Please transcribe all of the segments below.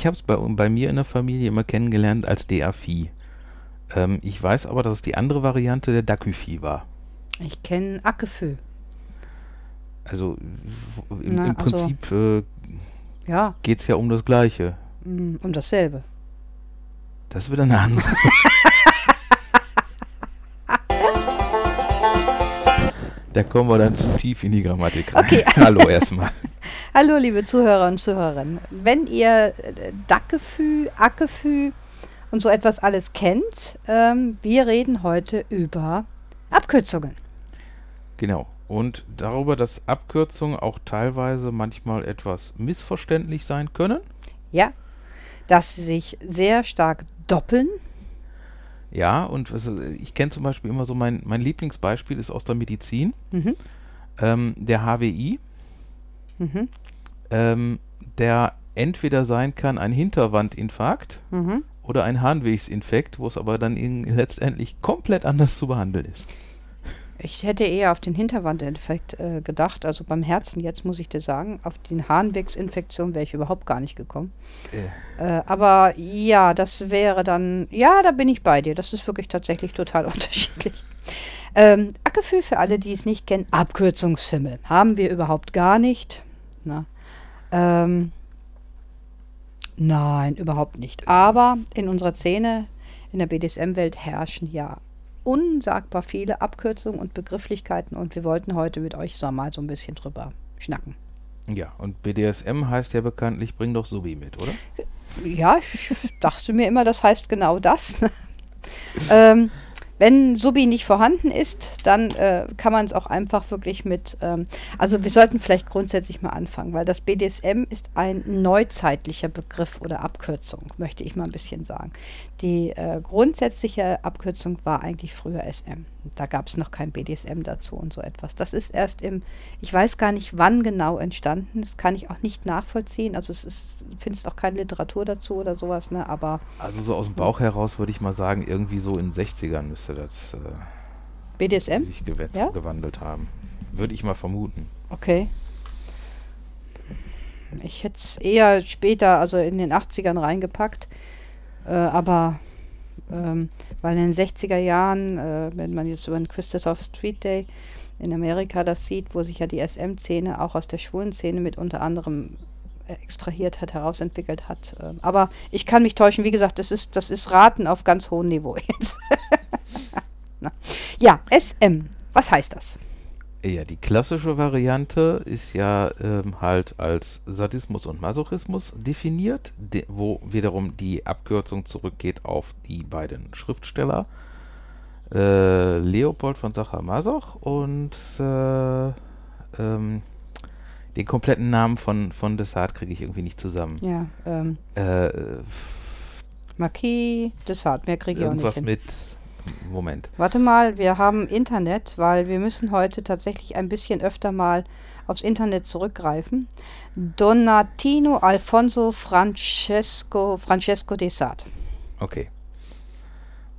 Also ich habe es bei, bei mir in der Familie immer kennengelernt als DA-Vieh. Ähm, ich weiß aber, dass es die andere Variante der Dakyphi war. Ich kenne Ackefö. Also im, Na, im also- Prinzip äh, Ja, geht es ja um das Gleiche. mm, um dasselbe. Das ist wieder eine andere Sache. Da kommen wir dann zu tief in die Grammatik rein. Okay. Hallo erstmal. Hallo, liebe Zuhörer und Zuhörerinnen. Wenn ihr äh, Dackefü, Ackefü und so etwas alles kennt, ähm, wir reden heute über Abkürzungen. Genau. Und darüber, dass Abkürzungen auch teilweise manchmal etwas missverständlich sein können. Ja, dass sie sich sehr stark doppeln. Ja, und äh, ich kenne zum Beispiel immer so, mein, mein Lieblingsbeispiel ist aus der Medizin, Mhm. ähm, der HWI, Mhm. ähm, der entweder sein kann ein Hinterwandinfarkt Mhm. oder ein Harnwegsinfekt, wo es aber dann in, letztendlich komplett anders zu behandeln ist. Ich hätte eher auf den Hinterwandinfekt äh, gedacht, also beim Herzen jetzt muss ich dir sagen, auf die Harnwegsinfektion wäre ich überhaupt gar nicht gekommen. Äh, aber ja, das wäre dann, ja, da bin ich bei dir. Das ist wirklich tatsächlich total unterschiedlich. Ähm, Ackefühl für alle, die es nicht kennen, Abkürzungsfimmel. Haben wir überhaupt gar nicht. Na, ähm, nein, überhaupt nicht. Aber in unserer Szene, in der BDSM-Welt herrschen ja unsagbar viele Abkürzungen und Begrifflichkeiten und wir wollten heute mit euch so mal so ein bisschen drüber schnacken. Ja, und BDSM heißt ja bekanntlich, bring doch Subi mit, oder? Ja, ich dachte mir immer, das heißt genau das. ähm, wenn Subi nicht vorhanden ist, dann äh, kann man es auch einfach wirklich mit. Ähm, also wir sollten vielleicht grundsätzlich mal anfangen, weil das BDSM ist ein neuzeitlicher Begriff oder Abkürzung, möchte ich mal ein bisschen sagen. Die äh, grundsätzliche Abkürzung war eigentlich früher SM. Da gab es noch kein BDSM dazu und so etwas. Das ist erst im, ich weiß gar nicht, wann genau entstanden. Das kann ich auch nicht nachvollziehen. Also es ist, findest auch keine Literatur dazu oder sowas, ne? Aber Also so aus dem Bauch heraus würde ich mal sagen, irgendwie so in den 60ern müsste das äh, BDSM? sich gewetz- Ja? gewandelt haben. Würde ich mal vermuten. Okay. Ich hätte es eher später, also in den 80ern reingepackt. Äh, aber ähm, weil in den 60er Jahren, äh, wenn man jetzt über den Christopher Street Day in Amerika das sieht, wo sich ja die SM-Szene auch aus der schwulen Szene mit unter anderem extrahiert hat, herausentwickelt hat. Ähm, aber ich kann mich täuschen, wie gesagt, das ist, das ist Raten auf ganz hohem Niveau jetzt. Ja, SM, was heißt das? Ja, die klassische Variante ist ja ähm, halt als Sadismus und Masochismus definiert, de wo wiederum die Abkürzung zurückgeht auf die beiden Schriftsteller äh, Leopold von Sacher-Masoch und äh, ähm, den kompletten Namen von, von Desart kriege ich irgendwie nicht zusammen. Ja, ähm, Äh, Marquis, Dessart, mehr kriege ich auch nicht irgendwas mit. Moment. Warte mal, wir haben Internet, weil wir müssen heute tatsächlich ein bisschen öfter mal aufs Internet zurückgreifen. Donatino Alfonso Francesco, Francesco Dessart. Okay.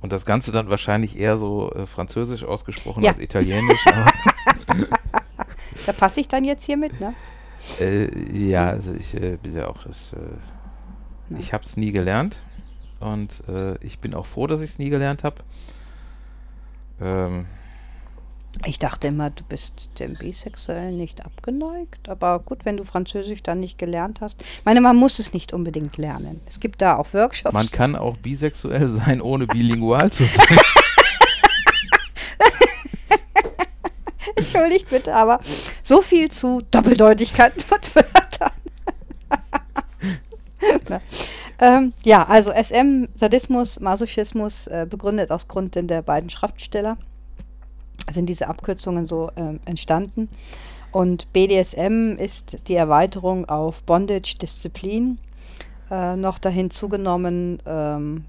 Und das Ganze dann wahrscheinlich eher so äh, französisch ausgesprochen Ja. als italienisch. Da passe ich dann jetzt hier mit, ne? äh, ja, also ich äh, bin ja auch das. Äh. Ich habe es nie gelernt. Und äh, ich bin auch froh, dass ich es nie gelernt habe. Ähm, Ich dachte immer, du bist dem Bisexuellen nicht abgeneigt. Aber gut, wenn du Französisch dann nicht gelernt hast. Ich meine, man muss es nicht unbedingt lernen. Es gibt da auch Workshops. man kann auch bisexuell sein, ohne bilingual zu sein. Entschuldigt bitte, aber so viel zu Doppeldeutigkeiten von Wörtern. Ähm, ja, also SM, Sadismus, Masochismus, äh, begründet aus Grund der beiden Schriftsteller, sind diese Abkürzungen so ähm, entstanden. Und BDSM ist die Erweiterung auf Bondage, Disziplin, äh, noch dahin zugenommen, ähm,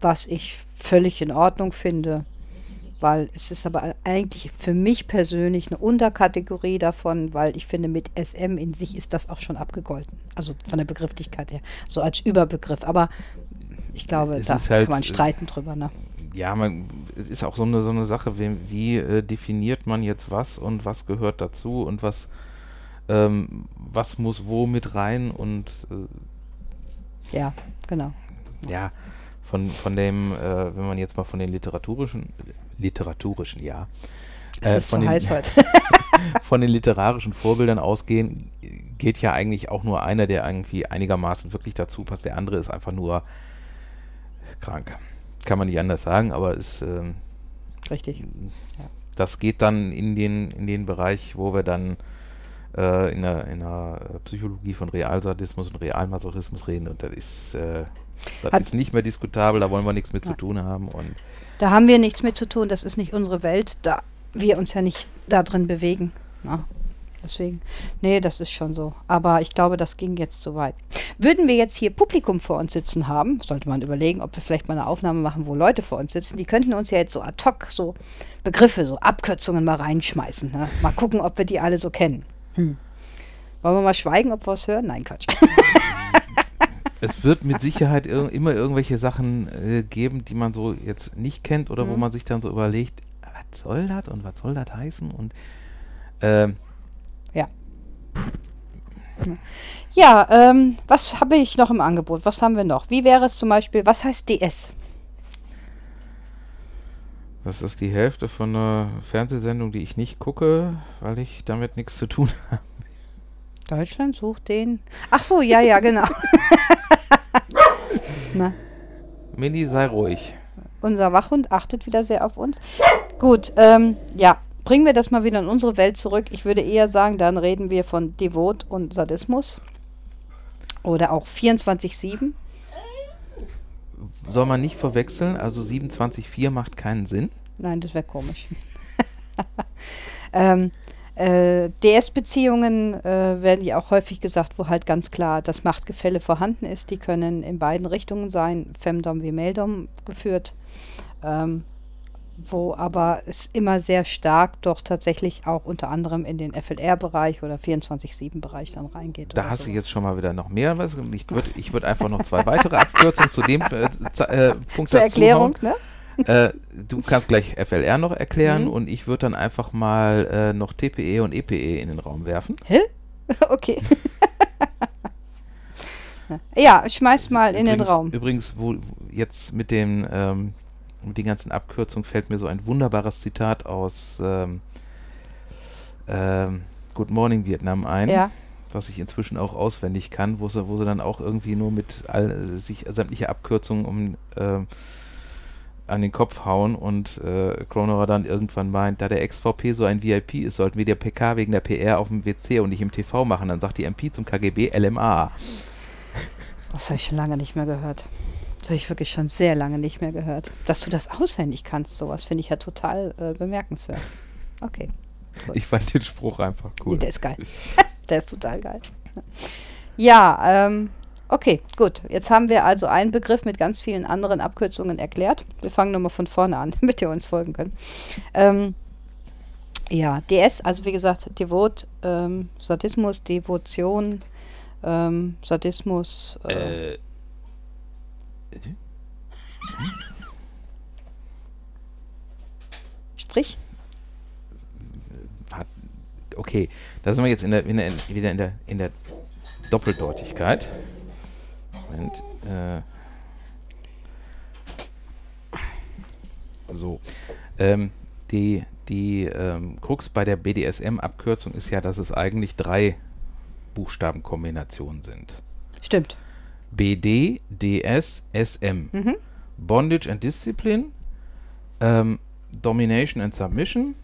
was ich völlig in Ordnung finde weil es ist aber eigentlich für mich persönlich eine Unterkategorie davon, weil ich finde, mit SM in sich ist das auch schon abgegolten. Also von der Begrifflichkeit her, so als Überbegriff. Aber ich glaube, Es da halt, kann man äh, streiten drüber. Ne? ja, man, es ist auch so eine, so eine Sache, wie, wie äh, definiert man jetzt was und was gehört dazu und was, ähm, was muss wo mit rein und äh, Ja, genau. Ja, von, von dem, äh, wenn man jetzt mal von den literaturischen, literaturischen, ja. Es äh, ist von zu den- heiß heute. von den literarischen Vorbildern ausgehen, geht ja eigentlich auch nur einer, der irgendwie einigermaßen wirklich dazu passt. Der andere ist einfach nur krank. Kann man nicht anders sagen, aber ist, ähm, Richtig. das geht dann in den, in den Bereich, wo wir dann äh, in, der, in der Psychologie von Realsadismus und Realmasochismus reden und das ist, äh, das Hat- ist nicht mehr diskutabel, da wollen wir nichts mit zu Nein. tun haben und Da haben wir nichts mit zu tun, das ist nicht unsere Welt, da wir uns ja nicht da drin bewegen. Na, deswegen, nee, das ist schon so. Aber ich glaube, das ging jetzt zu weit. Würden wir jetzt hier Publikum vor uns sitzen haben, sollte man überlegen, ob wir vielleicht mal eine Aufnahme machen, wo Leute vor uns sitzen. Die könnten uns ja jetzt so ad hoc so Begriffe, so Abkürzungen mal reinschmeißen. Ne? Mal gucken, ob wir die alle so kennen. Hm. Wollen wir mal schweigen, ob wir was hören? Nein, Quatsch. Es wird mit Sicherheit ir immer irgendwelche Sachen äh, geben, die man so jetzt nicht kennt oder wo Mhm. man sich dann so überlegt, was soll das und was soll das heißen und ähm, Ja, ähm, was habe ich noch im Angebot? Was haben wir noch? Wie wäre es zum Beispiel, was heißt DS? das ist die Hälfte von einer Fernsehsendung, die ich nicht gucke, weil ich damit nichts zu tun habe. Deutschland sucht den. Ach so, ja, ja, genau. Na, Mini, sei ruhig. unser Wachhund achtet wieder sehr auf uns. Gut, ähm, ja, bringen wir das mal wieder in unsere Welt zurück. Ich würde eher sagen, dann reden wir von Devot und Sadismus. Oder auch 24-7. Soll man nicht verwechseln, also 27.4 macht keinen Sinn. Nein, das wäre komisch. ähm, äh, DS-Beziehungen äh, werden ja auch häufig gesagt, wo halt ganz klar das Machtgefälle vorhanden ist. Die können in beiden Richtungen sein, Femdom wie Meldom geführt. Ähm, wo aber es immer sehr stark doch tatsächlich auch unter anderem in den FLR-Bereich oder 24-7-Bereich dann reingeht. Da hast du sowas. jetzt schon mal wieder noch mehr. Was, ich würde ich würd einfach noch zwei weitere Abkürzungen zu dem äh, äh, Punkt Zur dazu Erklärung, hauen. ne? Äh, du kannst gleich FLR noch erklären Mhm. und ich würde dann einfach mal äh, noch TPE und EPE in den Raum werfen. Hä? okay. ja, schmeiß mal in den übrigens, Raum. Übrigens, wo jetzt mit den, ähm, mit den ganzen Abkürzungen fällt mir so ein wunderbares Zitat aus ähm, ähm, Good Morning Vietnam ein, Ja. was ich inzwischen auch auswendig kann, wo sie, wo sie dann auch irgendwie nur mit all, äh, sich sämtliche Abkürzungen um ähm, an den Kopf hauen und äh, Kronerer dann irgendwann meint, da der XVP so ein VIP ist, sollten wir der PK wegen der PR auf dem WC und nicht im TV machen. Dann sagt die MP zum KGB LMA. Das habe ich schon lange nicht mehr gehört. Das habe ich wirklich schon sehr lange nicht mehr gehört. Dass du das auswendig kannst, sowas finde ich ja total äh, bemerkenswert. Okay. Gut. Ich fand den Spruch einfach Nee, cool. der ist geil. der ist total geil. Ja, ähm, okay, gut. Jetzt haben wir also einen Begriff mit ganz vielen anderen Abkürzungen erklärt. Wir fangen nochmal von vorne an, damit ihr uns folgen könnt. Ähm, ja, DS, also wie gesagt, Devot, ähm, Sadismus, Devotion, ähm, Sadismus. Äh, Äh. Sprich. hat- Okay, da sind wir jetzt in der, in der, wieder in der, in der Doppeldeutigkeit. Moment, äh, so. Ähm, die die ähm, Krux bei der BDSM-Abkürzung ist ja, dass es eigentlich drei Buchstabenkombinationen sind. Stimmt. BD, DS, SM. Mhm. Bondage and Discipline, ähm, Domination and Submission,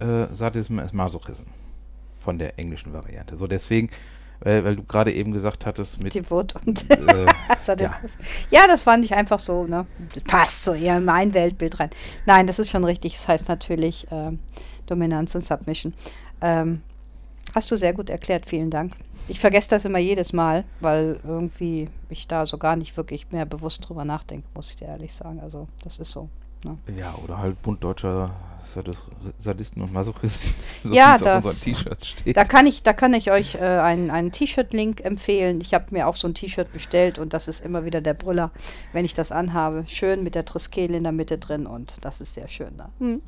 äh, Sadism and Masochism. Von der englischen Variante. So deswegen, weil, weil du gerade eben gesagt hattest mit Devot und äh, Sadismus. Ja. das fand ich einfach so, ne? Passt so eher in mein Weltbild rein. Nein, das ist schon richtig. Das heißt natürlich ähm, Dominanz und Submission. Ähm, hast du sehr gut erklärt, vielen Dank. Ich vergesse das immer jedes Mal, weil irgendwie ich da so gar nicht wirklich mehr bewusst drüber nachdenke, muss ich dir ehrlich sagen. Also, das ist so. Ja, oder halt Bund deutscher Sadis Sadisten und Masochisten, so Ja, wie es auf das- unseren T-Shirts steht. Da kann ich, da kann ich euch äh, einen, einen T-Shirt-Link empfehlen. Ich habe mir auch so ein T-Shirt bestellt und das ist immer wieder der Brüller, wenn ich das anhabe. Schön mit der Triskele in der Mitte drin und das ist sehr schön. Da. Hm.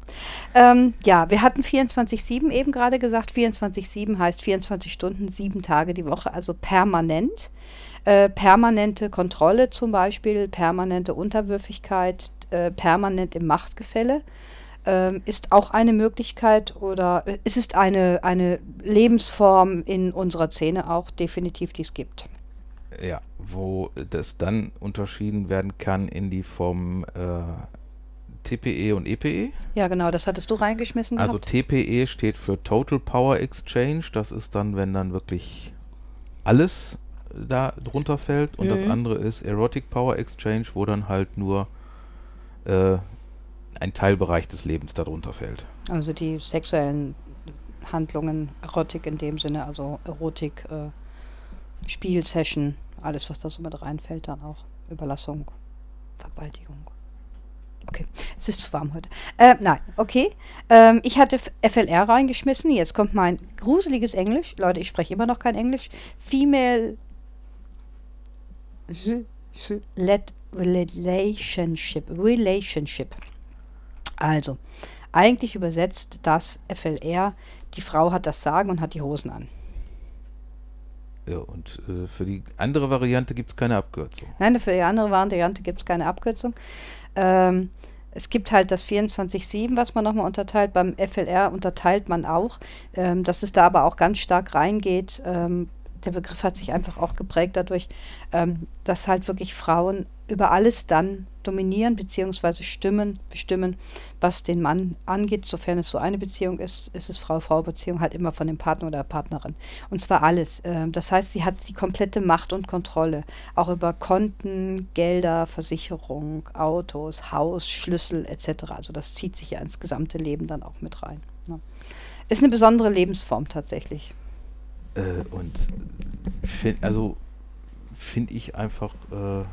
Ähm, ja, wir hatten 24-7 eben gerade gesagt. 24-7 heißt 24 Stunden, sieben Tage die Woche, also permanent. Äh, permanente Kontrolle zum Beispiel, permanente Unterwürfigkeit, äh, permanent im Machtgefälle ähm, ist auch eine Möglichkeit oder äh, es ist eine, eine Lebensform in unserer Szene auch definitiv, die es gibt. Ja, wo das dann unterschieden werden kann in die Form äh, TPE und EPE. Ja, genau, das hattest du reingeschmissen. Also gehabt. TPE steht für Total Power Exchange. Das ist dann, wenn dann wirklich alles da drunter fällt. Und das Mhm. andere ist Erotic Power Exchange, wo dann halt nur äh, ein Teilbereich des Lebens darunter fällt. Also die sexuellen Handlungen, Erotik in dem Sinne, also Erotik, äh, Spiel, Session, alles, was da so mit reinfällt, dann auch Überlassung, Vergewaltigung. Okay, es ist zu warm heute. Äh, nein, okay. Ähm, ich hatte FLR reingeschmissen. Jetzt kommt mein gruseliges Englisch. Leute, ich spreche immer noch kein Englisch. Female Relationship. Relationship. Also, eigentlich übersetzt das FLR, die Frau hat das Sagen und hat die Hosen an. Ja, und äh, für die andere Variante gibt es keine Abkürzung. Nein, für die andere Variante gibt es keine Abkürzung. Ähm, es gibt halt das 24-7, was man nochmal unterteilt. Beim FLR unterteilt man auch, ähm, dass es da aber auch ganz stark reingeht. Ähm, der Begriff hat sich einfach auch geprägt dadurch, ähm, dass halt wirklich Frauen über alles dann dominieren bzw. stimmen, bestimmen, was den Mann angeht. Sofern es so eine Beziehung ist, ist es Frau-Frau-Beziehung halt immer von dem Partner oder der Partnerin. Und zwar alles. Ähm, das heißt, sie hat die komplette Macht und Kontrolle, auch über Konten, Gelder, Versicherung, Autos, Haus, Schlüssel etc. Also das zieht sich ja ins gesamte Leben dann auch mit rein. Ne? Ist eine besondere Lebensform tatsächlich. Äh, und find, also finde ich einfach, äh,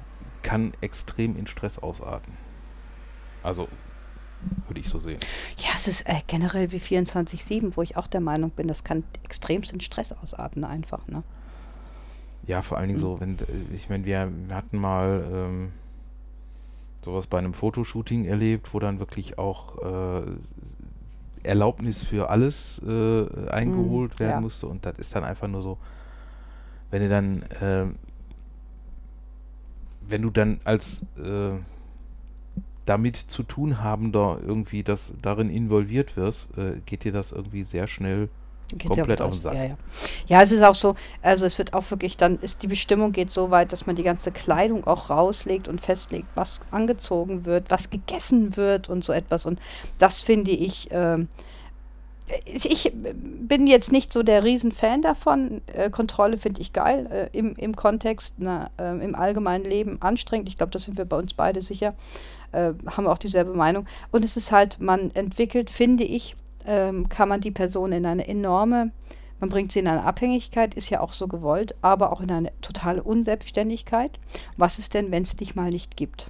kann extrem in Stress ausarten. Also würde ich so sehen. Ja, es ist äh, generell wie 24-7, wo ich auch der Meinung bin, das kann extremst in Stress ausarten einfach. Ne? Ja, vor allen Dingen Mhm. so, wenn, äh, ich meine, wir, wir hatten mal ähm, sowas bei einem Fotoshooting erlebt, wo dann wirklich auch äh, Erlaubnis für alles äh, eingeholt Mhm, werden ja. musste und das ist dann einfach nur so, wenn du dann, ähm, wenn du dann als äh, damit zu tun habender irgendwie das darin involviert wirst, äh, geht dir das irgendwie sehr schnell Geht's Komplett ja auf den. Sack. Ja, ja. ja, es ist auch so, also es wird auch wirklich, dann ist die Bestimmung geht so weit, dass man die ganze Kleidung auch rauslegt und festlegt, was angezogen wird, was gegessen wird und so etwas. Und das finde ich, ähm, ich bin jetzt nicht so der Riesenfan davon. Äh, Kontrolle finde ich geil, äh, im, im Kontext, na, äh, im allgemeinen Leben anstrengend. Ich glaube, das sind wir bei uns beide sicher. Äh, haben wir auch dieselbe Meinung. Und es ist halt, man entwickelt, finde ich, ähm, kann man die Person in eine enorme, man bringt sie in eine Abhängigkeit, ist ja auch so gewollt, aber auch in eine totale Unselbstständigkeit. Was ist denn, wenn es dich mal nicht gibt?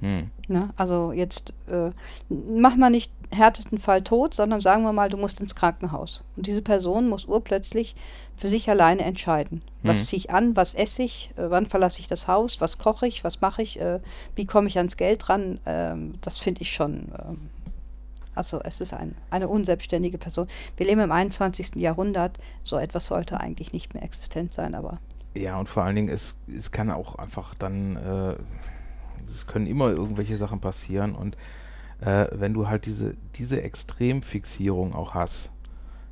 hm, Ne? Also jetzt äh, mach mal nicht härtesten Fall tot, sondern sagen wir mal, du musst ins Krankenhaus. Und diese Person muss urplötzlich für sich alleine entscheiden. Was Mhm. ziehe ich an, was esse ich, äh, wann verlasse ich das Haus, was koche ich, was mache ich, äh, wie komme ich ans Geld ran. Ähm, das finde ich schon. Also es ist ein, eine unselbstständige Person. Wir leben im 21. Jahrhundert. So etwas sollte eigentlich nicht mehr existent sein, aber Ja, und vor allen Dingen, es, es kann auch einfach dann, äh, es können immer irgendwelche Sachen passieren und äh, wenn du halt diese, diese Extremfixierung auch hast,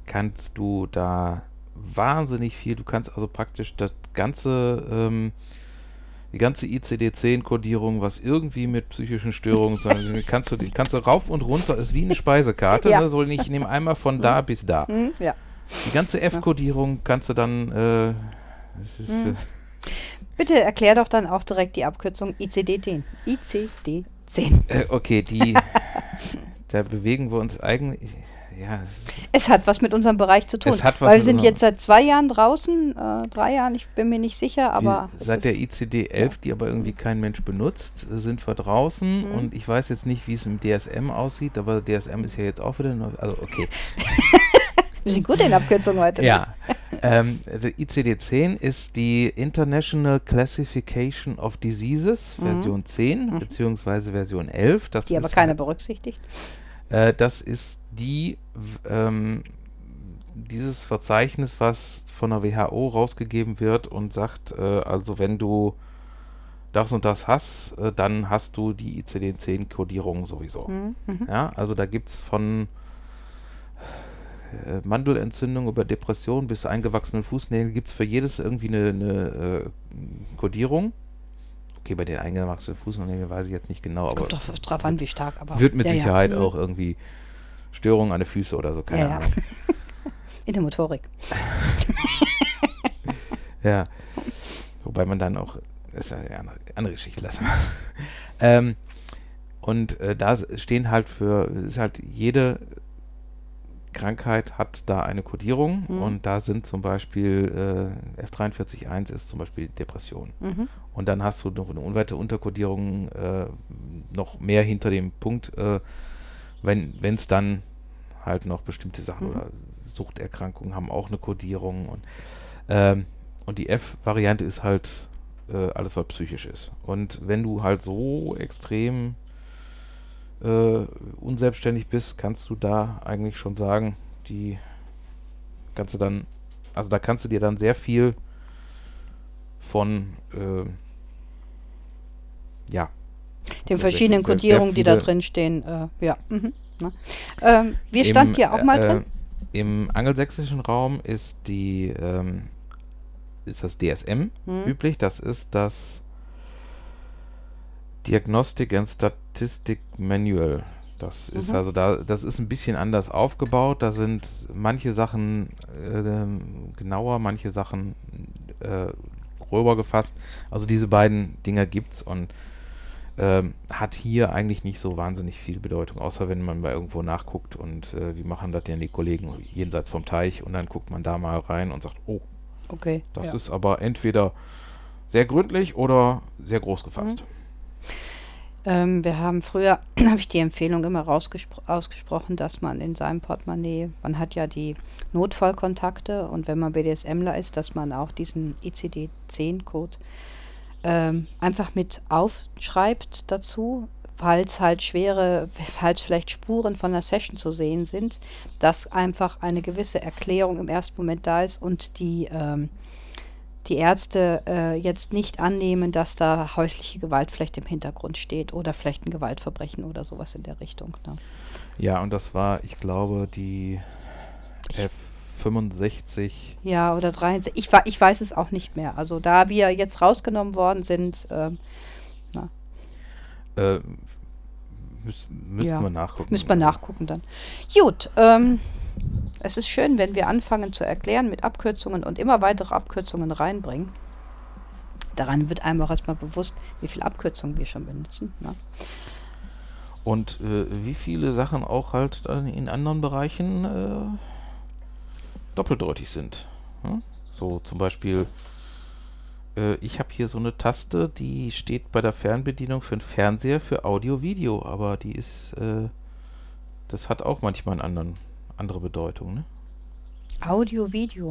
kannst du da wahnsinnig viel, du kannst also praktisch das ganze, ähm, die ganze ICD-10-Kodierung, was irgendwie mit psychischen Störungen, zu tun hat, kannst du, kannst du rauf und runter, ist wie eine Speisekarte, Ja. ne? so ich nehme einmal von da bis da. hm, ja. Die ganze F-Kodierung kannst du dann, äh, ist, Hm. äh, Bitte erklär doch dann auch direkt die Abkürzung ICD-10. ICD-10. Äh, okay, die. da bewegen wir uns eigentlich. Ja, es, hat was mit unserem Bereich zu tun. Es hat was weil wir sind jetzt seit zwei Jahren draußen, äh, drei Jahren, ich bin mir nicht sicher, aber. die, seit der ist- ICD-11, die aber irgendwie kein Mensch benutzt, sind wir draußen Mhm. und ich weiß jetzt nicht, wie es im DSM aussieht, aber DSM ist ja jetzt auch wieder neu. Also, okay. wir sind gut in Abkürzungen heute. ne? ja. ähm, der ICD-10 ist die International Classification of Diseases, Mhm. Version 10, Mhm. beziehungsweise Version 11. Das Die aber keiner halt- berücksichtigt. Äh, das ist die ähm, dieses Verzeichnis, was von der WHO rausgegeben wird und sagt, äh, also wenn du das und das hast, äh, dann hast du die ICD-10-Kodierung sowieso. Mhm. Mhm. Ja, also da gibt es von äh, Mandelentzündung über Depression bis eingewachsenen Fußnägeln gibt es für jedes irgendwie eine, eine äh, Kodierung. Okay, bei den eingewachsenen Fußnägeln weiß ich jetzt nicht genau, aber Kommt doch drauf an, wie stark, aber. wird mit ja, ja. Sicherheit Mhm. auch irgendwie Störungen an den Füßen oder so, keine Ja, ja. Ahnung. In der Motorik. Ja. Wobei man dann auch, das ist ja eine andere, andere Geschichte, lassen wir. ähm, und äh, da stehen halt für, ist halt jede Krankheit hat da eine Kodierung Mhm. und da sind zum Beispiel äh, F43.1 ist zum Beispiel Depression. Mhm. Und dann hast du noch eine unweite Unterkodierung äh, noch mehr hinter dem Punkt, äh, wenn es dann halt noch bestimmte Sachen Mhm. oder Suchterkrankungen haben auch eine Kodierung und ähm, und die F-Variante ist halt äh, alles, was psychisch ist. Und wenn du halt so extrem äh, unselbstständig bist, kannst du da eigentlich schon sagen, die kannst du dann, also da kannst du dir dann sehr viel von, äh, ja, Den verschiedenen sehr- sehr Kodierungen, die da drin stehen, äh, ja. Mhm. Ne? Ähm, wir standen hier auch mal äh, drin. Im angelsächsischen Raum ist die ähm, ist das DSM Mhm. üblich. Das ist das Diagnostic and Statistic Manual. Das ist Mhm. also da, das ist ein bisschen anders aufgebaut. Da sind manche Sachen ähm, genauer, manche Sachen äh, gröber gefasst. Also diese beiden Dinger gibt's und ähm, hat hier eigentlich nicht so wahnsinnig viel Bedeutung, außer wenn man mal irgendwo nachguckt und äh, wie machen das denn die Kollegen jenseits vom Teich und dann guckt man da mal rein und sagt, oh, Okay. das ja. ist aber entweder sehr gründlich oder sehr groß gefasst. Ähm, wir haben früher, habe ich die Empfehlung immer ausgesprochen, dass man in seinem Portemonnaie, man hat ja die Notfallkontakte und wenn man BDSMler ist, dass man auch diesen ICD-10-Code ähm, einfach mit aufschreibt dazu, falls halt schwere, falls vielleicht Spuren von einer Session zu sehen sind, dass einfach eine gewisse Erklärung im ersten Moment da ist und die ähm, die Ärzte äh, jetzt nicht annehmen, dass da häusliche Gewalt vielleicht im Hintergrund steht oder vielleicht ein Gewaltverbrechen oder sowas in der Richtung. Ne? Ja, und das war, ich glaube, die F65. Ja, oder 73. Ich, ich weiß es auch nicht mehr. Also da wir jetzt rausgenommen worden sind, ähm, Äh, müß, müssten Ja, wir nachgucken. müssen wir nachgucken dann. Gut, ähm, es ist schön, wenn wir anfangen zu erklären mit Abkürzungen und immer weitere Abkürzungen reinbringen. Daran wird einem auch erstmal bewusst, wie viele Abkürzungen wir schon benutzen. Ne? Und äh, wie viele Sachen auch halt dann in anderen Bereichen äh, doppeldeutig sind. Hm? So zum Beispiel, äh, ich habe hier so eine Taste, die steht bei der Fernbedienung für den Fernseher für Audio-Video, aber die ist, äh, das hat auch manchmal eine anderen, andere Bedeutung. Ne? Audio, Video.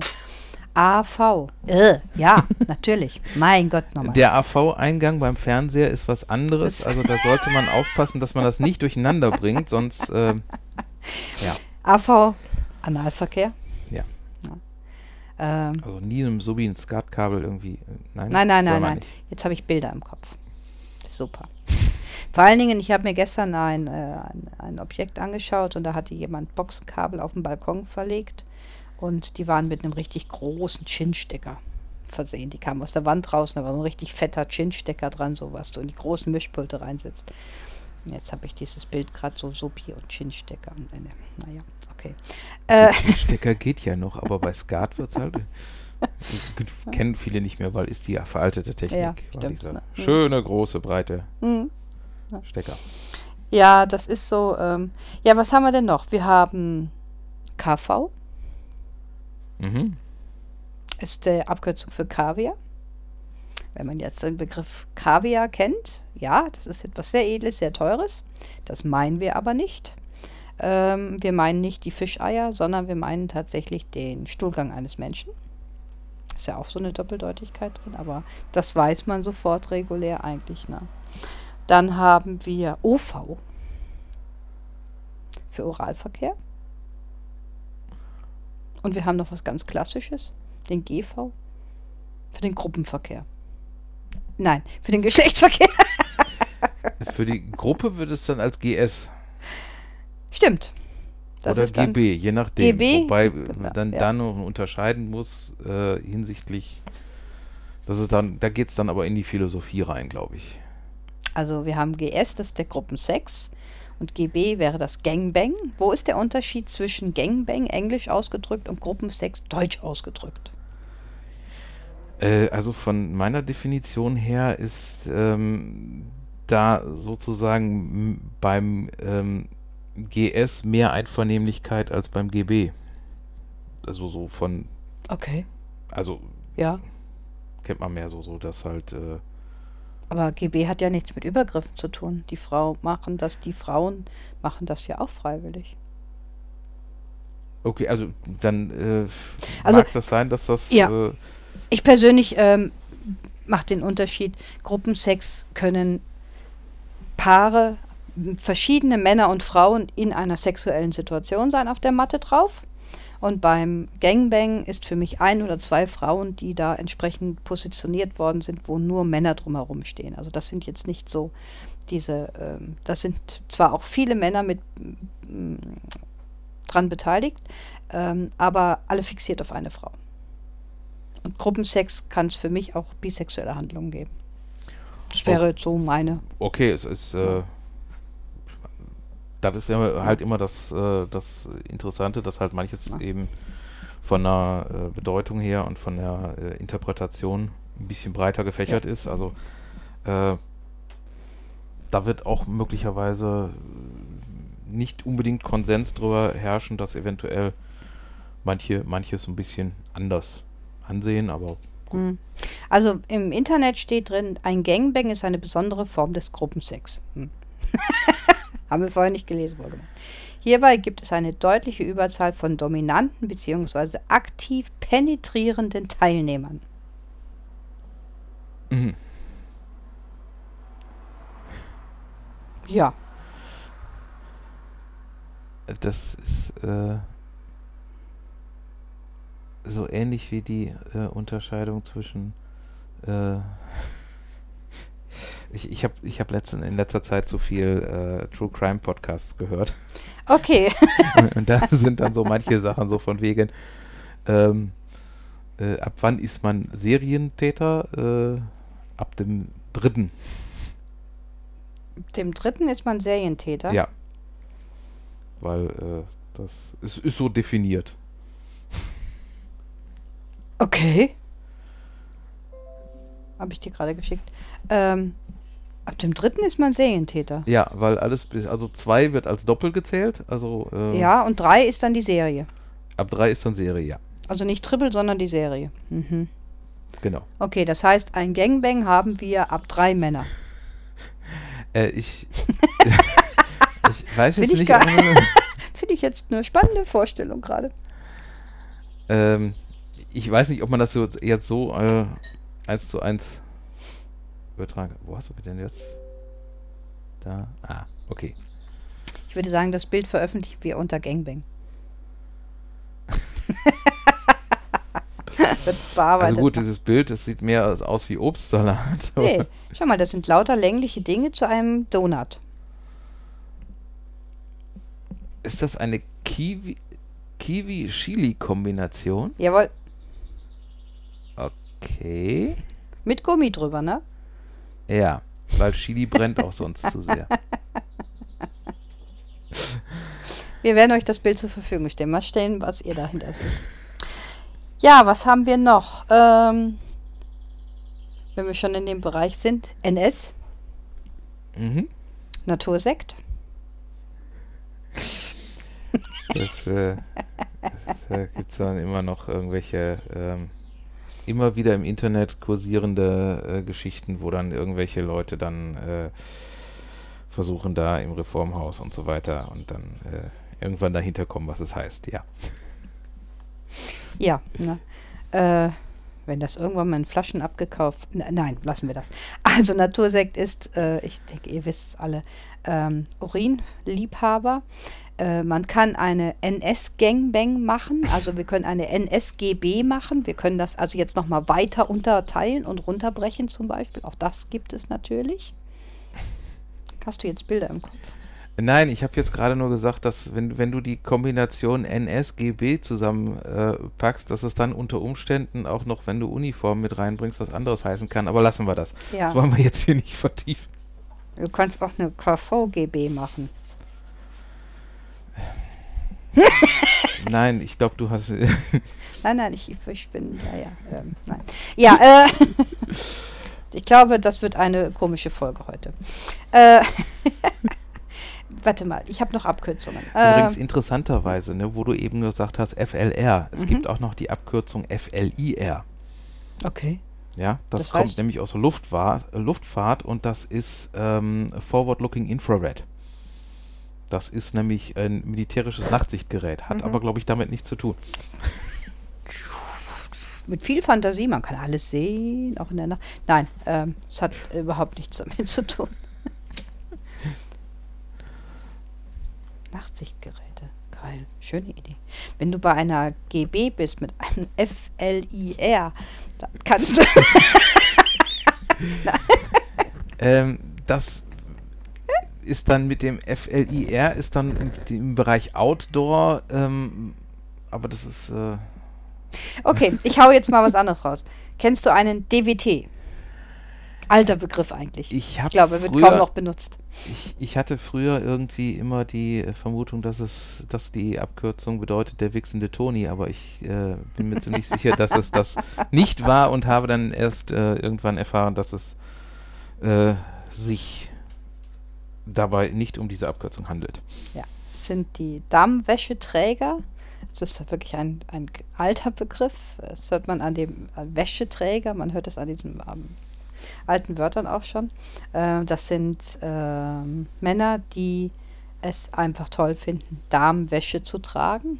AV. Äh, ja, natürlich. Mein Gott, nochmal. Der AV-Eingang beim Fernseher ist was anderes, also da sollte man aufpassen, dass man das nicht durcheinander bringt, sonst, äh, ja, AV, Analverkehr. Ähm, also nie im wie ein SCART-Kabel irgendwie. Nein, nein, nein, nein, nein. Jetzt habe ich Bilder im Kopf. Super. Vor allen Dingen, ich habe mir gestern ein, äh, ein, ein Objekt angeschaut und da hatte jemand Boxenkabel auf dem Balkon verlegt und die waren mit einem richtig großen Chinstecker versehen. Die kamen aus der Wand raus und da war so ein richtig fetter Chinstecker dran, so was du in die großen Mischpulte reinsetzt. Jetzt habe ich dieses Bild gerade so Sopi und Chinstecker. am Ende. Naja, okay. Äh, Stecker geht ja noch, aber bei SCART wird es halt. Kennen viele nicht mehr, weil ist die ja veraltete Technik. Ja, stimmt, dieser ne? Mhm. schöne, große, breite hm. Stecker. Ja, das ist so. Ähm, ja, was haben wir denn noch? Wir haben KV, Mhm. ist die Abkürzung für Kaviar. Wenn man jetzt den Begriff Kaviar kennt, ja, das ist etwas sehr Edles, sehr Teures. Das meinen wir aber nicht. Ähm, wir meinen nicht die Fischeier, sondern wir meinen tatsächlich den Stuhlgang eines Menschen. Ist ja auch so eine Doppeldeutigkeit drin, aber das weiß man sofort regulär eigentlich. Ne? Dann haben wir OV für Oralverkehr. Und wir haben noch was ganz Klassisches, den GV, für den Gruppenverkehr. Nein, für den Geschlechtsverkehr. Für die Gruppe wird es dann als GS Stimmt. Das oder GB, je nachdem. GB, Wobei genau, man dann ja. da noch unterscheiden muss äh, hinsichtlich, das ist dann, da geht es dann aber in die Philosophie rein, glaube ich. Also wir haben GS, das ist der Gruppensex. Und GB wäre das Gangbang. Wo ist der Unterschied zwischen Gangbang, englisch ausgedrückt, und Gruppensex, deutsch ausgedrückt? Äh, also von meiner Definition her ist ähm, da sozusagen beim ähm, GS mehr Einvernehmlichkeit als beim GB. Also so von, Okay. also Ja, kennt man mehr so, so dass halt, äh, aber GB hat ja nichts mit Übergriffen zu tun. Die Frau machen das, die Frauen machen das ja auch freiwillig. okay, also dann äh, Also- mag das sein, dass das Ja. äh, Ich persönlich ähm, mache den Unterschied. Gruppensex können Paare, verschiedene Männer und Frauen in einer sexuellen Situation sein auf der Matte drauf. Und beim Gangbang ist für mich ein oder zwei Frauen, die da entsprechend positioniert worden sind, wo nur Männer drumherum stehen. Also das sind jetzt nicht so diese, ähm, das sind zwar auch viele Männer mit m, dran beteiligt, ähm, aber alle fixiert auf eine Frau. Und Gruppensex kann es für mich auch bisexuelle Handlungen geben. Das wäre so meine. okay, es ist, äh, das ist ja halt immer das, äh, das Interessante, dass halt manches Ja. eben von der äh, Bedeutung her und von der äh, Interpretation ein bisschen breiter gefächert ist. Also äh, da wird auch möglicherweise nicht unbedingt Konsens drüber herrschen, dass eventuell manche manches ein bisschen anders ansehen, aber Hm. Also im Internet steht drin, ein Gangbang ist eine besondere Form des Gruppensex. Hm. Haben wir vorher nicht gelesen, wohlgemerkt. Hierbei gibt es eine deutliche Überzahl von dominanten bzw. aktiv penetrierenden Teilnehmern. Mhm. Ja, Das ist äh, so ähnlich wie die äh, Unterscheidung zwischen. Äh, ich ich habe ich hab letzten, in letzter Zeit so viel äh, True Crime Podcasts gehört. okay. und, und da sind dann so manche Sachen so von wegen. Ähm, äh, ab wann ist man Serientäter? Äh, ab dem dritten. Dem dritten ist man Serientäter. Ja. Weil äh, das ist, ist so definiert. Okay. Habe ich dir gerade geschickt. Ähm, ab dem dritten ist man Serientäter. Ja, weil alles bis, also zwei wird als Doppel gezählt, also ähm, Ja, und drei ist dann die Serie. ab drei ist dann Serie, ja, Also nicht Triple, sondern die Serie. Mhm. genau. Okay, das heißt, ein Gangbang haben wir ab drei Männer. Äh, ich, ich weiß Find jetzt ich nicht, Finde ich jetzt eine spannende Vorstellung gerade. ähm, ich weiß nicht, ob man das jetzt so äh, eins zu eins übertragen. Wo hast du denn jetzt? Da. Ah, okay. Ich würde sagen, das Bild veröffentlichen wir unter Gangbang. Also gut, dieses Bild, das sieht mehr aus, wie Obstsalat. Nee, schau mal, das sind lauter längliche Dinge zu einem Donut. Ist das eine Kiwi Kiwi-Chili-Kombination? Jawohl, Okay. mit Gummi drüber, ne? Ja, weil Chili brennt auch sonst zu sehr. Wir werden euch das Bild zur Verfügung stellen. Mal stellen, was ihr dahinter seht. Ja, was haben wir noch? Ähm, wenn wir schon in dem Bereich sind. NS, Mhm. Natursekt. Das, äh, das äh, gibt es dann immer noch irgendwelche, ähm, immer wieder im Internet kursierende äh, Geschichten, wo dann irgendwelche Leute dann äh, versuchen, da im Reformhaus und so weiter und dann äh, irgendwann dahinter kommen, was es heißt, ja. Ja, ne? äh, wenn das irgendwann mal in Flaschen abgekauft. N nein, lassen wir das. Also Natursekt ist, äh, ich denke, ihr wisst alle, ähm, Urinliebhaber. Äh, man kann eine NS-Gangbang machen, also wir können eine NSGB machen. Wir können das also jetzt nochmal weiter unterteilen und runterbrechen zum Beispiel. Auch das gibt es natürlich. Hast du jetzt Bilder im Kopf? Nein, ich habe jetzt gerade nur gesagt, dass wenn, wenn du die Kombination NSGB zusammenpackst, äh, dass es dann unter Umständen auch noch, wenn du Uniform mit reinbringst, was anderes heißen kann. Aber lassen wir das. Ja. Das wollen wir jetzt hier nicht vertiefen. Du kannst auch eine KVGB machen. nein, ich glaube, du hast. nein, nein, ich, ich bin. Ja, ja. Ähm, nein. Ja, äh. ich glaube, das wird eine komische Folge heute. Äh. warte mal, ich habe noch Abkürzungen. Übrigens äh, interessanterweise, ne, wo du eben gesagt hast, FLR. Es mhm. gibt auch noch die Abkürzung FLIR. Okay. Ja, das, das kommt nämlich aus der Luftfahrt, Luftfahrt und das ist ähm, Forward Looking Infrared. Das ist nämlich ein militärisches Nachtsichtgerät, hat mhm. aber, glaube ich, damit nichts zu tun. Mit viel Fantasie, man kann alles sehen, auch in der Nacht. Nein, ähm, es hat überhaupt nichts damit zu tun. Nachtsichtgeräte. Geil, schöne Idee. Wenn du bei einer GB bist mit einem FLIR, dann kannst du. ähm, das ist dann mit dem FLIR, ist dann im, im Bereich Outdoor, ähm, aber das ist. Äh okay, ich hau jetzt mal was anderes raus. Kennst du einen DWT? Alter Begriff eigentlich. Ich, ich glaube, er wird kaum noch benutzt. Ich, ich hatte früher irgendwie immer die äh, Vermutung, dass es, dass die Abkürzung bedeutet der wichsende Toni, aber ich äh, bin mir ziemlich sicher, dass es das nicht war und habe dann erst äh, irgendwann erfahren, dass es äh, sich dabei nicht um diese Abkürzung handelt. Ja, es sind die Dammwäscheträger. Das ist wirklich ein, ein alter Begriff. Das hört man an dem Wäscheträger, man hört es an diesem ähm, alten Wörtern auch schon. Äh, das sind äh, Männer, die es einfach toll finden, Damenwäsche zu tragen.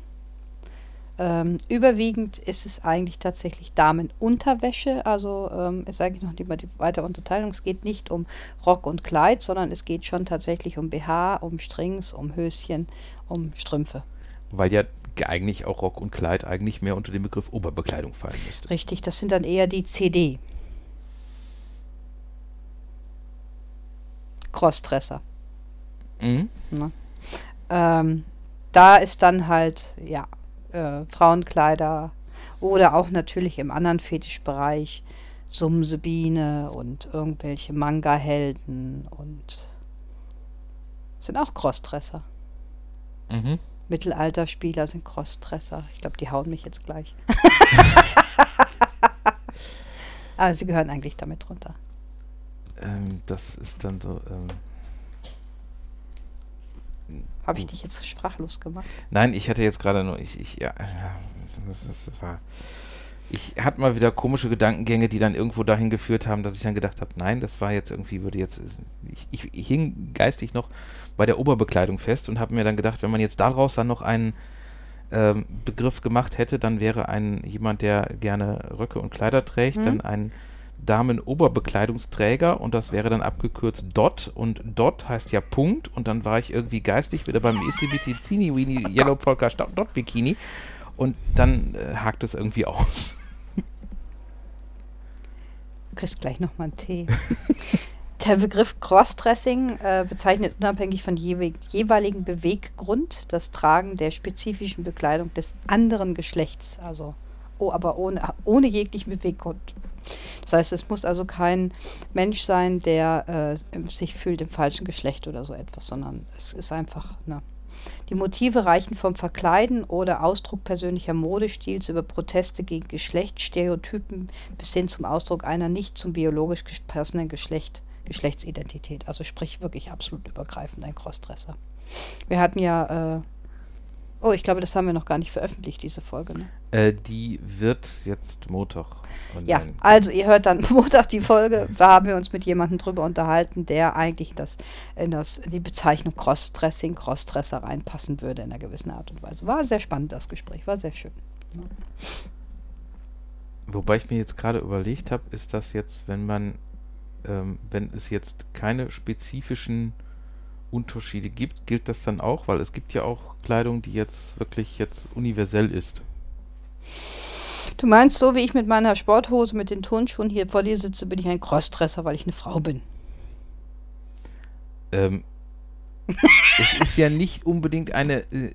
Ähm, überwiegend ist es eigentlich tatsächlich Damenunterwäsche, also ähm, ist eigentlich noch nicht mal die weitere Unterteilung. Es geht nicht um Rock und Kleid, sondern es geht schon tatsächlich um BH, um Strings, um Höschen, um Strümpfe. Weil ja eigentlich auch Rock und Kleid eigentlich mehr unter den Begriff Oberbekleidung fallen müsste. Richtig, das sind dann eher die CD. Crossdresser. Mhm. Ne? Ähm, da ist dann halt, ja, äh, Frauenkleider oder auch natürlich im anderen Fetischbereich Sumsebiene und irgendwelche Manga-Helden und sind auch Crossdresser. Mhm. Mittelalterspieler sind Crossdresser. Ich glaube, die hauen mich jetzt gleich. Aber sie gehören eigentlich damit runter. Ähm, das ist dann so. Ähm, Habe ich dich jetzt sprachlos gemacht? Nein, ich hatte jetzt gerade nur. Ich, ich, ja, das ist, war. Ich hatte mal wieder komische Gedankengänge, die dann irgendwo dahin geführt haben, dass ich dann gedacht habe, nein, das war jetzt irgendwie, würde jetzt. Ich, ich, ich hing geistig noch bei der Oberbekleidung fest und habe mir dann gedacht, wenn man jetzt daraus dann noch einen ähm, Begriff gemacht hätte, dann wäre ein jemand, der gerne Röcke und Kleider trägt, mhm. dann ein Damenoberbekleidungsträger und das wäre dann abgekürzt DOT und DOT heißt ja Punkt und dann war ich irgendwie geistig wieder beim ECBT Zini Weenie Yellow Polka Dot Bikini und dann äh, hakt es irgendwie aus. Du kriegst gleich nochmal einen Tee. Der Begriff Crossdressing äh, bezeichnet unabhängig von jewe jeweiligen Beweggrund das Tragen der spezifischen Bekleidung des anderen Geschlechts, also oh, aber ohne, ohne jeglichen Beweggrund. Das heißt, es muss also kein Mensch sein, der äh, sich fühlt im falschen Geschlecht oder so etwas, sondern es ist einfach, ne. Die Motive reichen vom Verkleiden oder Ausdruck persönlicher Modestils über Proteste gegen Geschlechtsstereotypen bis hin zum Ausdruck einer nicht zum biologisch passenden Geschlecht, Geschlechtsidentität. Also sprich wirklich absolut übergreifend ein Crossdresser. Wir hatten ja äh, Oh, ich glaube, das haben wir noch gar nicht veröffentlicht, diese Folge. Ne? Äh, die wird jetzt Montag. Online. Ja, also ihr hört dann Montag die Folge. Da haben wir uns mit jemandem drüber unterhalten, der eigentlich das, in, das, in die Bezeichnung Crossdressing, Crossdresser reinpassen würde in einer gewissen Art und Weise. War sehr spannend, das Gespräch, war sehr schön. Ja. Wobei ich mir jetzt gerade überlegt habe, ist das jetzt, wenn man, ähm, wenn es jetzt keine spezifischen Unterschiede gibt, gilt das dann auch? Weil es gibt ja auch Kleidung, die jetzt wirklich jetzt universell ist. Du meinst, so wie ich mit meiner Sporthose, mit den Turnschuhen hier vor dir sitze, bin ich ein Crossdresser, weil ich eine Frau bin. Ähm, es ist ja nicht unbedingt eine. Äh,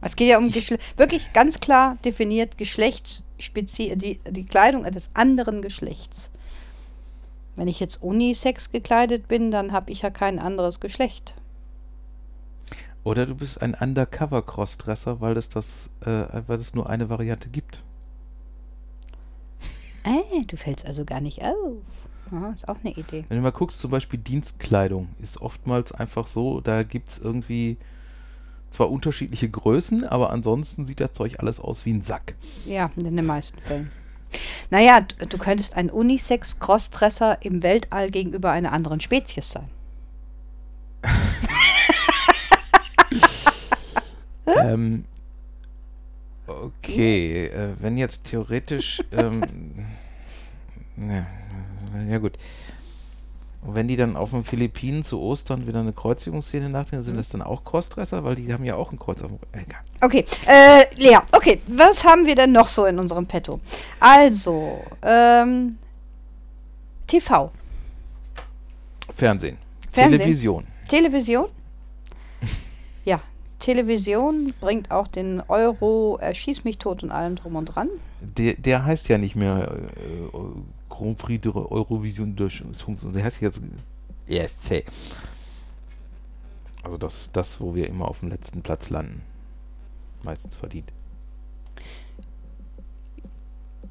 es geht ja um Geschle wirklich ganz klar definiert Geschlechtsspezie die, die Kleidung eines anderen Geschlechts. Wenn ich jetzt unisex gekleidet bin, dann habe ich ja kein anderes Geschlecht. Oder du bist ein Undercover Crossdresser, weil es das, äh, weil es nur eine Variante gibt. Äh, du fällst also gar nicht auf. Ja, ist auch eine Idee. Wenn du mal guckst, zum Beispiel Dienstkleidung, ist oftmals einfach so, da gibt es irgendwie zwar unterschiedliche Größen, aber ansonsten sieht das Zeug alles aus wie ein Sack. Ja, in den meisten Fällen. Naja, du, du könntest ein Unisex-Crossdresser im Weltall gegenüber einer anderen Spezies sein. ähm, okay, äh, wenn jetzt theoretisch. Ähm, ja, ja, gut. Und wenn die dann auf den Philippinen zu Ostern wieder eine Kreuzigungsszene nachdenken, sind mhm. das dann auch Crossdresser? Weil die haben ja auch ein Kreuz auf dem. Egal. Okay, äh, Lea, okay, was haben wir denn noch so in unserem Petto? Also, ähm, TV. Fernsehen. Fernsehen. Television. Television? ja, Television bringt auch den Euro, erschieß mich tot und allem drum und dran. Der, der heißt ja nicht mehr äh, Grand Prix de Eurovision Durchschnittspunkt. Der heißt jetzt ESC. Also das, das, wo wir immer auf dem letzten Platz landen. Meistens verdient.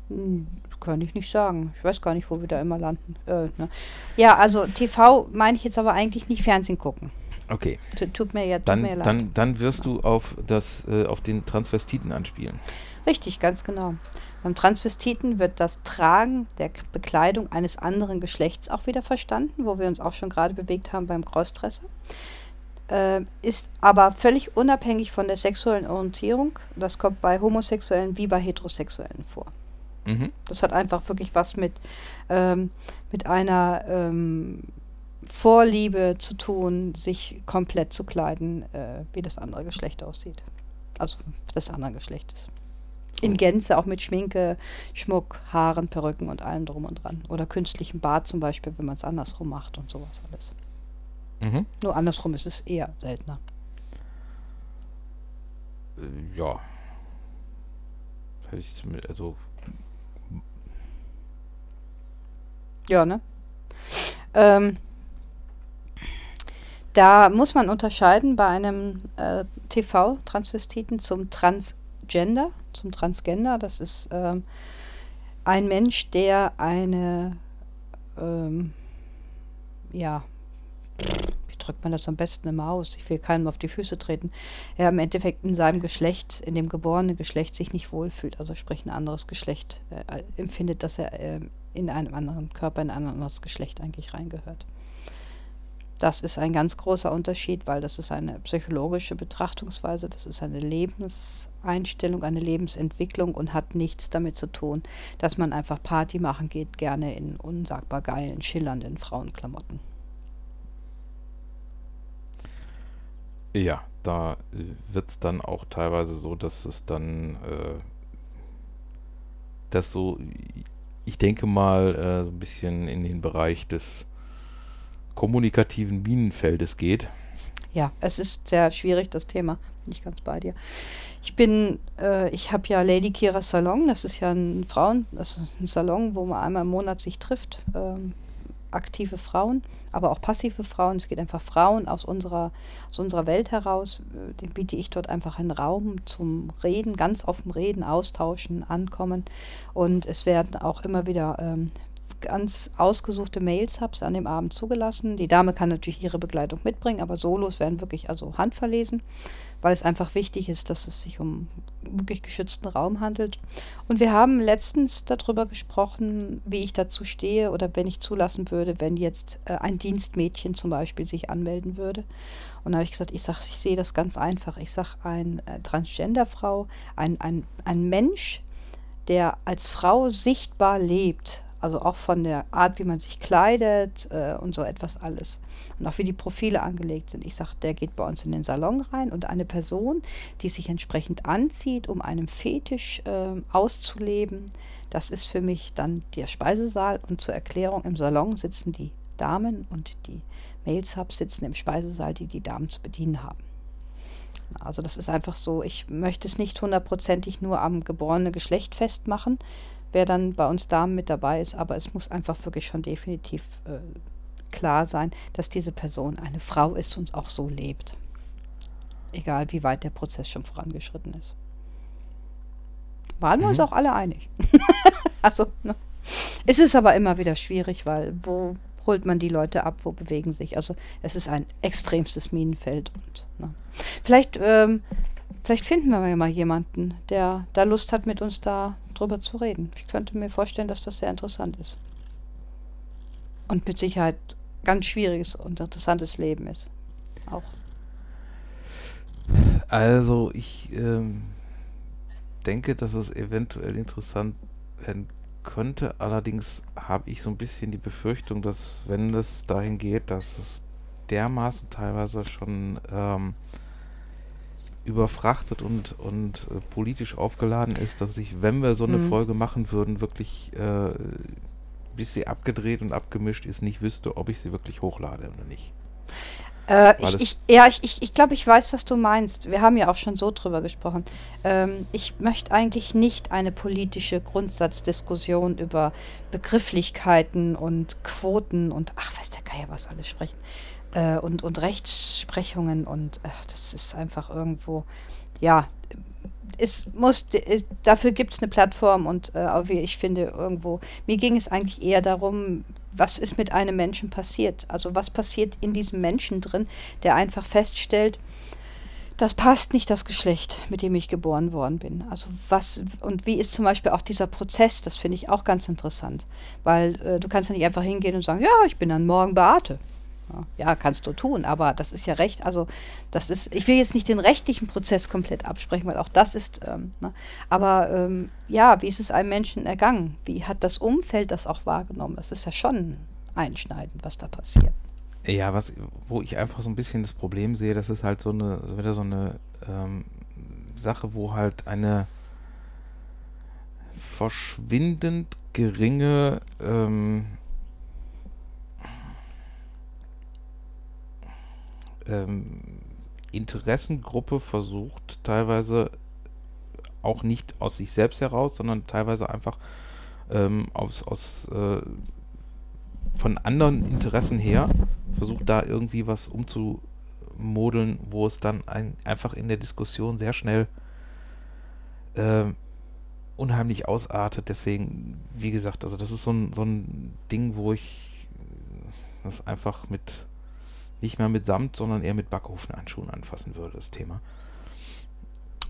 Hm, kann ich nicht sagen. Ich weiß gar nicht, wo wir da immer landen. Äh, ne? Ja, also TV meine ich jetzt aber eigentlich nicht Fernsehen gucken. Okay. Tut mir ja, tut dann, mir leid. Dann, dann wirst du auf, das, äh, auf den Transvestiten anspielen. Richtig, ganz genau. Beim Transvestiten wird das Tragen der Bekleidung eines anderen Geschlechts auch wieder verstanden, wo wir uns auch schon gerade bewegt haben beim Crossdresser. Äh, ist aber völlig unabhängig von der sexuellen Orientierung. Das kommt bei Homosexuellen wie bei Heterosexuellen vor. Mhm. Das hat einfach wirklich was mit, ähm, mit einer ähm, Vorliebe zu tun, sich komplett zu kleiden, äh, wie das andere Geschlecht aussieht. Also des anderen Geschlechtes. In Gänze, auch mit Schminke, Schmuck, Haaren, Perücken und allem drum und dran. Oder künstlichem Bart zum Beispiel, wenn man es andersrum macht und sowas alles. Mhm. Nur andersrum ist es eher seltener. Äh, ja. Also. Ja, ne? Ähm, da muss man unterscheiden bei einem äh, TV-Transvestiten zum Transgender, zum Transgender. Das ist ähm, ein Mensch, der eine, ähm, ja, wie drückt man das am besten immer aus? Ich will keinem auf die Füße treten. Er im Endeffekt in seinem Geschlecht, in dem geborenen Geschlecht, sich nicht wohlfühlt, also sprich ein anderes Geschlecht äh, empfindet, dass er äh, in einem anderen Körper, in ein anderes Geschlecht eigentlich reingehört. Das ist ein ganz großer Unterschied, weil das ist eine psychologische Betrachtungsweise, das ist eine Lebenseinstellung, eine Lebensentwicklung und hat nichts damit zu tun, dass man einfach Party machen geht, gerne in unsagbar geilen, schillernden Frauenklamotten. Ja, da äh, wird es dann auch teilweise so, dass es dann äh, das so, ich denke mal, äh, so ein bisschen in den Bereich des kommunikativen Bienenfeldes geht. Ja, es ist sehr schwierig, das Thema. Bin ich ganz bei dir. Ich bin, äh, ich habe ja Lady Kiras Salon, das ist ja ein Frauen, das ist ein Salon, wo man einmal im Monat sich trifft. Ähm, aktive Frauen, aber auch passive Frauen. Es geht einfach Frauen aus unserer, aus unserer Welt heraus. Äh, dem biete ich dort einfach einen Raum zum Reden, ganz offen reden, austauschen, ankommen. Und es werden auch immer wieder ähm, ganz ausgesuchte Mails habe, an dem Abend zugelassen. Die Dame kann natürlich ihre Begleitung mitbringen, aber Solos werden wirklich also handverlesen, weil es einfach wichtig ist, dass es sich um wirklich geschützten Raum handelt. Und wir haben letztens darüber gesprochen, wie ich dazu stehe oder wenn ich zulassen würde, wenn jetzt äh, ein Dienstmädchen zum Beispiel sich anmelden würde. Und da habe ich gesagt, ich sage, ich sehe das ganz einfach. Ich sage, eine äh, Transgenderfrau, ein, ein, ein Mensch, der als Frau sichtbar lebt, Also auch von der Art, wie man sich kleidet äh, und so etwas alles. Und auch wie die Profile angelegt sind. Ich sage, der geht bei uns in den Salon rein und eine Person, die sich entsprechend anzieht, um einen Fetisch äh, auszuleben, das ist für mich dann der Speisesaal. Und zur Erklärung, im Salon sitzen die Damen und die Mail-Subs sitzen im Speisesaal, die die Damen zu bedienen haben. Also das ist einfach so, ich möchte es nicht hundertprozentig nur am geborenen Geschlecht festmachen, wer dann bei uns Damen mit dabei ist, aber es muss einfach wirklich schon definitiv äh, klar sein, dass diese Person eine Frau ist und auch so lebt. Egal wie weit der Prozess schon vorangeschritten ist. Waren wir uns Mhm. auch alle einig. also, ne? Es ist aber immer wieder schwierig, weil wo holt man die Leute ab, wo bewegen sich? Also es ist ein extremstes Minenfeld und ne? vielleicht, ähm, vielleicht finden wir mal jemanden, der da Lust hat, mit uns da drüber zu reden. Ich könnte mir vorstellen, dass das sehr interessant ist. Und mit Sicherheit ganz schwieriges und interessantes Leben ist. Auch. Also ich ähm, denke, dass es eventuell interessant werden könnte. Allerdings habe ich so ein bisschen die Befürchtung, dass wenn es dahin geht, dass es dermaßen teilweise schon ähm, überfrachtet und, und äh, politisch aufgeladen ist, dass ich, wenn wir so eine Mhm. Folge machen würden, wirklich äh, bis sie abgedreht und abgemischt ist, nicht wüsste, ob ich sie wirklich hochlade oder nicht. Äh, ich, ich, ja, ich, ich, ich glaube, ich weiß, was du meinst. Wir haben ja auch schon so drüber gesprochen. Ähm, ich möchte eigentlich nicht eine politische Grundsatzdiskussion über Begrifflichkeiten und Quoten und ach, weiß der Geier was alles sprechen. Äh, und, und Rechtsprechungen und ach, das ist einfach irgendwo, ja, es muss, es, dafür gibt es eine Plattform und äh, wie ich finde irgendwo, mir ging es eigentlich eher darum, was ist mit einem Menschen passiert? Also was passiert in diesem Menschen drin, der einfach feststellt, das passt nicht das Geschlecht, mit dem ich geboren worden bin. Also was und wie ist zum Beispiel auch dieser Prozess, das finde ich auch ganz interessant, weil äh, du kannst ja nicht einfach hingehen und sagen, ja, ich bin dann morgen Beate. Ja, kannst du tun, aber das ist ja recht. Also das ist, ich will jetzt nicht den rechtlichen Prozess komplett absprechen, weil auch das ist, ähm, ne, aber ähm, ja, wie ist es einem Menschen ergangen? Wie hat das Umfeld das auch wahrgenommen? Das ist ja schon einschneidend, was da passiert. Ja, was, wo ich einfach so ein bisschen das Problem sehe, das ist halt so eine, wieder so eine ähm, Sache, wo halt eine verschwindend geringe ähm, ähm, Interessengruppe versucht, teilweise auch nicht aus sich selbst heraus, sondern teilweise einfach ähm, aus, aus äh, von anderen Interessen her, versucht da irgendwie was umzumodeln, wo es dann ein, einfach in der Diskussion sehr schnell ähm, unheimlich ausartet. Deswegen, wie gesagt, also das ist so ein, so ein Ding, wo ich äh, das einfach mit nicht mehr mit Samt, sondern eher mit Backofenhandschuhen anfassen würde, das Thema.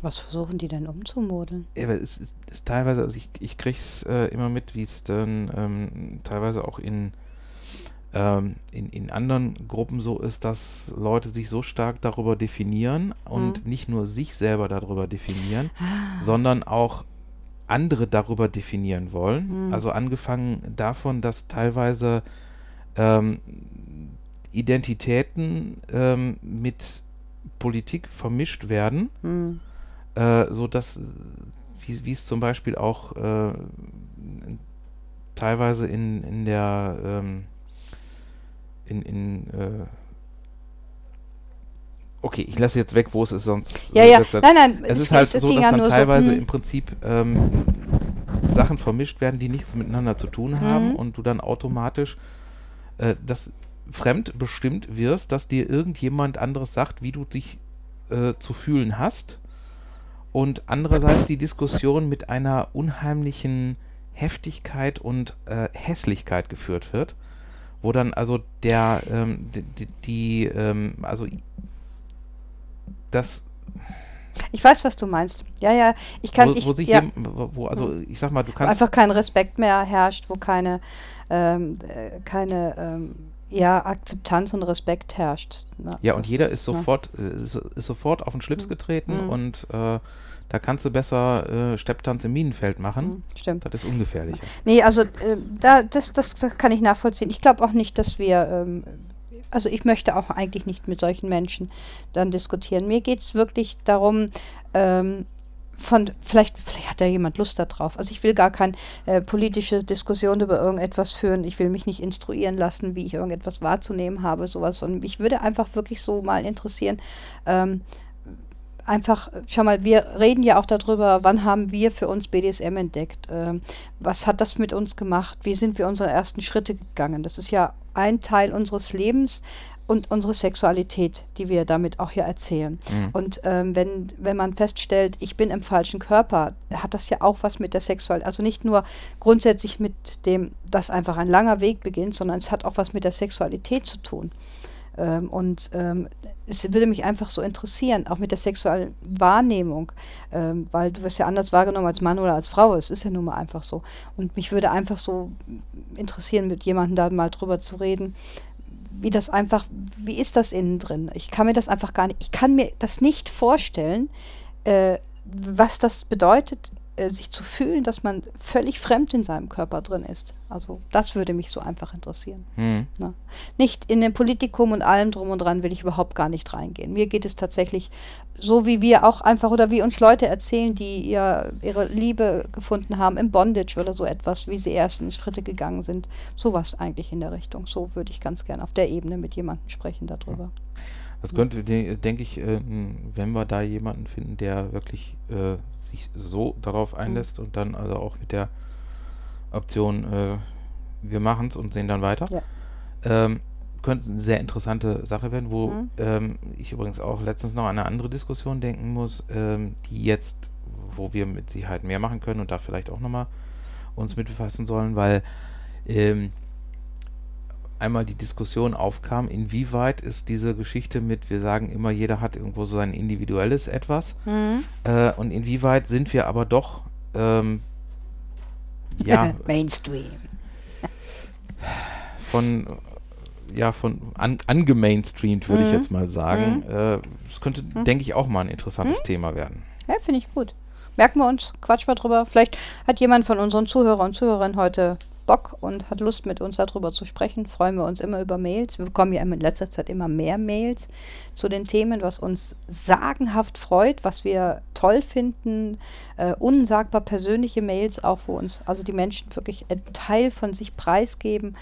Was versuchen die denn umzumodeln? Ja, es ist, ist teilweise, also ich, ich kriege es äh, immer mit, wie es dann ähm, teilweise auch in, ähm, in, in anderen Gruppen so ist, dass Leute sich so stark darüber definieren und Mhm. nicht nur sich selber darüber definieren, sondern auch andere darüber definieren wollen. Mhm. Also angefangen davon, dass teilweise ähm, Identitäten ähm, mit Politik vermischt werden Hm. äh, so dass, wie, wie es zum Beispiel auch äh, teilweise in, in der ähm, in, in äh, okay, ich lasse jetzt weg, wo es ist, sonst Ja, ja, nein, nein, es ist halt so, dass dann teilweise hm. im Prinzip ähm, Sachen vermischt werden, die nichts miteinander zu tun haben Mhm. und du dann automatisch äh, das fremd bestimmt wirst, dass dir irgendjemand anderes sagt, wie du dich äh, zu fühlen hast. Und andererseits die Diskussion mit einer unheimlichen Heftigkeit und äh, Hässlichkeit geführt wird, wo dann also der ähm, die, die, ähm, also das Ich weiß, was du meinst. Ja, ja, ich kann, wo, ich, wo sich ja, jem- wo, wo also ich sag mal, du wo kannst einfach kein Respekt mehr herrscht, wo keine, ähm, äh, keine, ähm, ja, Akzeptanz und Respekt herrscht. ne? ja und Das jeder ist ne? sofort äh, ist, ist sofort auf den Schlips Mhm. getreten Mhm. und äh, Da kannst du besser äh, Stepptanz im Minenfeld machen. Hm, Stimmt. Das ist ungefährlicher. Nee, also äh, da, das, das kann ich nachvollziehen. Ich glaube auch nicht, dass wir, ähm, also ich möchte auch eigentlich nicht mit solchen Menschen dann diskutieren. Mir geht es wirklich darum, ähm, von, vielleicht, vielleicht hat ja jemand Lust darauf. Also ich will gar keine äh, politische Diskussion über irgendetwas führen. Ich will mich nicht instruieren lassen, wie ich irgendetwas wahrzunehmen habe, sowas von. Mich würde einfach wirklich so mal interessieren, ähm, einfach, schau mal, wir reden ja auch darüber, wann haben wir für uns BDSM entdeckt? Ähm, was hat das mit uns gemacht? Wie sind wir unsere ersten Schritte gegangen? Das ist ja ein Teil unseres Lebens und unsere Sexualität, die wir damit auch hier erzählen. Mhm. Und ähm, wenn, wenn man feststellt, ich bin im falschen Körper, hat das ja auch was mit der Sexualität, also nicht nur grundsätzlich mit dem, dass einfach ein langer Weg beginnt, sondern es hat auch was mit der Sexualität zu tun. Ähm, und ähm, es würde mich einfach so interessieren, auch mit der sexuellen Wahrnehmung, ähm, weil du wirst ja anders wahrgenommen als Mann oder als Frau. Es ist ja nun mal einfach so. Und mich würde einfach so interessieren, mit jemandem da mal drüber zu reden, wie das einfach, wie ist das innen drin? Ich kann mir das einfach gar nicht, ich kann mir das nicht vorstellen, äh, was das bedeutet, äh, sich zu fühlen, dass man völlig fremd in seinem Körper drin ist. Also das würde mich so einfach interessieren. Hm. Ne? Nicht in dem Politikum und allem drum und dran will ich überhaupt gar nicht reingehen. Mir geht es tatsächlich so, wie wir auch einfach oder wie uns Leute erzählen, die ihr, ihre Liebe gefunden haben im Bondage oder so etwas, wie sie ersten Schritte gegangen sind. Sowas eigentlich in der Richtung. So würde ich ganz gerne auf der Ebene mit jemandem sprechen darüber. Das könnte, de denke ich, äh, wenn wir da jemanden finden, der wirklich äh, sich so darauf einlässt und dann also auch mit der Option, äh, wir machen es und sehen dann weiter, Ja. ähm, könnte eine sehr interessante Sache werden, wo Mhm. ähm, ich übrigens auch letztens noch an eine andere Diskussion denken muss, ähm, die jetzt, wo wir mit Sicherheit mehr machen können und da vielleicht auch nochmal uns mit befassen sollen, weil ähm, einmal die Diskussion aufkam, inwieweit ist diese Geschichte mit, wir sagen immer, jeder hat irgendwo so sein individuelles Etwas, Mhm. äh, und inwieweit sind wir aber doch, ähm, ja, Mainstream. von, ja, von an, angemainstreamt, würde ich Mhm. jetzt mal sagen. Äh, Das könnte, denke ich, auch mal ein interessantes Mhm. Thema werden. Ja, finde ich gut. Merken wir uns, quatsch mal drüber. Vielleicht hat jemand von unseren Zuhörer und Zuhörerinnen heute Bock und hat Lust, mit uns darüber zu sprechen. Freuen wir uns immer über Mails. Wir bekommen ja in letzter Zeit immer mehr Mails zu den Themen, was uns sagenhaft freut, was wir toll finden. Äh, unsagbar persönliche Mails auch, wo uns also die Menschen wirklich einen Teil von sich preisgeben,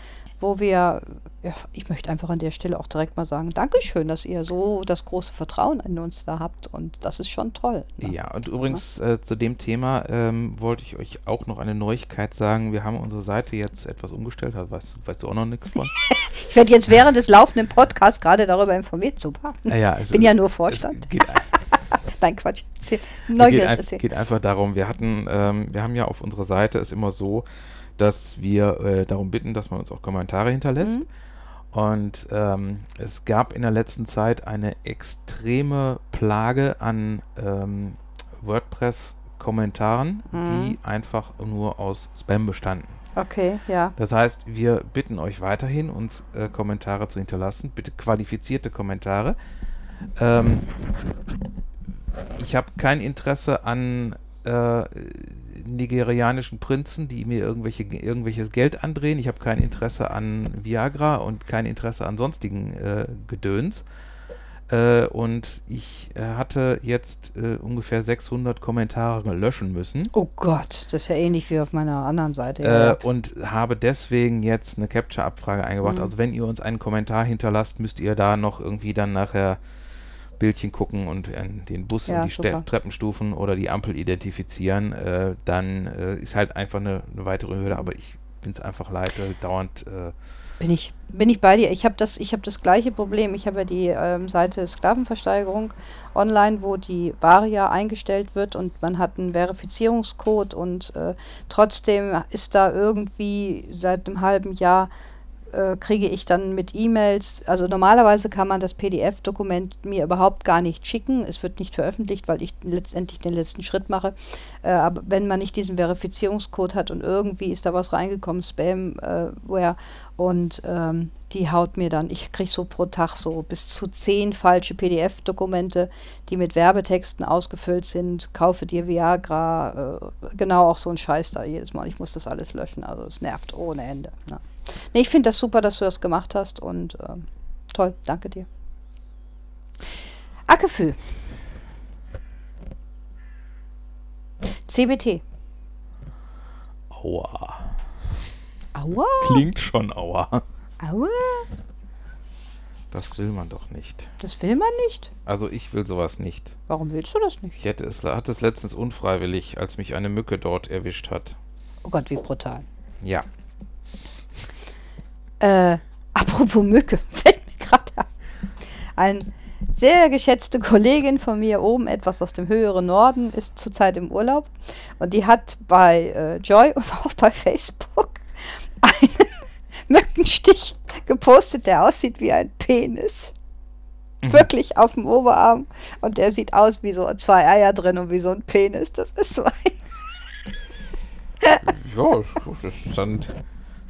wo wir, ja, ich möchte einfach an der Stelle auch direkt mal sagen, Dankeschön, dass ihr so das große Vertrauen in uns da habt und das ist schon toll. ne? Ja, und übrigens äh, zu dem Thema ähm, wollte ich euch auch noch eine Neuigkeit sagen. Wir haben unsere Seite jetzt etwas umgestellt. Also weißt, weißt du auch noch nichts von? Ich werde jetzt während des laufenden Podcasts gerade darüber informiert. Super. Naja, Ich bin ja nur Vorstand. Es Nein, Quatsch. Erzähl. geht, Neugierig ein, erzählen. geht einfach darum, wir hatten, ähm, wir haben ja auf unserer Seite ist immer so, dass wir äh, darum bitten, dass man uns auch Kommentare hinterlässt. Mhm. Und ähm, es gab in der letzten Zeit eine extreme Plage an ähm, WordPress-Kommentaren, Mhm. die einfach nur aus Spam bestanden. Okay, ja. Das heißt, wir bitten euch weiterhin, uns äh, Kommentare zu hinterlassen, bitte qualifizierte Kommentare. Ähm, ich habe kein Interesse an äh, nigerianischen Prinzen, die mir irgendwelche, irgendwelches Geld andrehen. Ich habe kein Interesse an Viagra und kein Interesse an sonstigen äh, Gedöns. Äh, und ich äh, hatte jetzt äh, ungefähr 600 Kommentare löschen müssen. Oh Gott, das ist ja ähnlich wie auf meiner anderen Seite. Äh, und habe deswegen jetzt eine Capture-Abfrage eingebracht. Mhm. Also wenn ihr uns einen Kommentar hinterlasst, müsst ihr da noch irgendwie dann nachher Bildchen gucken und den Bus Ja, und die super. Treppenstufen oder die Ampel identifizieren. Äh, dann äh, ist halt einfach eine, eine weitere Hürde, aber ich bin es einfach leid, äh, dauernd. Äh, Bin ich, bin ich bei dir. Ich habe das, ich hab das gleiche Problem. Ich habe ja die ähm, Seite Sklavenversteigerung online, wo die Ware ja eingestellt wird und man hat einen Verifizierungscode und äh, trotzdem ist da irgendwie seit einem halben Jahr äh, kriege ich dann mit E-Mails, also normalerweise kann man das PDF-Dokument mir überhaupt gar nicht schicken. Es wird nicht veröffentlicht, weil ich letztendlich den letzten Schritt mache. Äh, aber wenn man nicht diesen Verifizierungscode hat und irgendwie ist da was reingekommen, Spamware, äh, und ähm, die haut mir dann, ich kriege so pro Tag so bis zu zehn falsche PDF-Dokumente, die mit Werbetexten ausgefüllt sind. Kaufe dir Viagra, äh, genau auch so ein Scheiß da jedes Mal. Ich muss das alles löschen, also es nervt ohne Ende. Ne? Nee, ich finde das super, dass du das gemacht hast und äh, toll, danke dir. Akefü. CBT. Aua. Aua. Klingt schon aua. Aua. Das will man doch nicht. Das will man nicht? Also ich will sowas nicht. Warum willst du das nicht? Ich hätte es, hatte es letztens unfreiwillig, als mich eine Mücke dort erwischt hat. Oh Gott, wie brutal. Ja. Äh, apropos Mücke, fällt mir gerade ein. Sehr geschätzte Kollegin von mir oben, etwas aus dem höheren Norden, ist zurzeit im Urlaub. Und die hat bei äh, Joy und auch bei Facebook einen Mückenstich gepostet, der aussieht wie ein Penis. Mhm. Wirklich auf dem Oberarm. Und der sieht aus wie so zwei Eier drin und wie so ein Penis. Das ist so ein. ja, das ist dann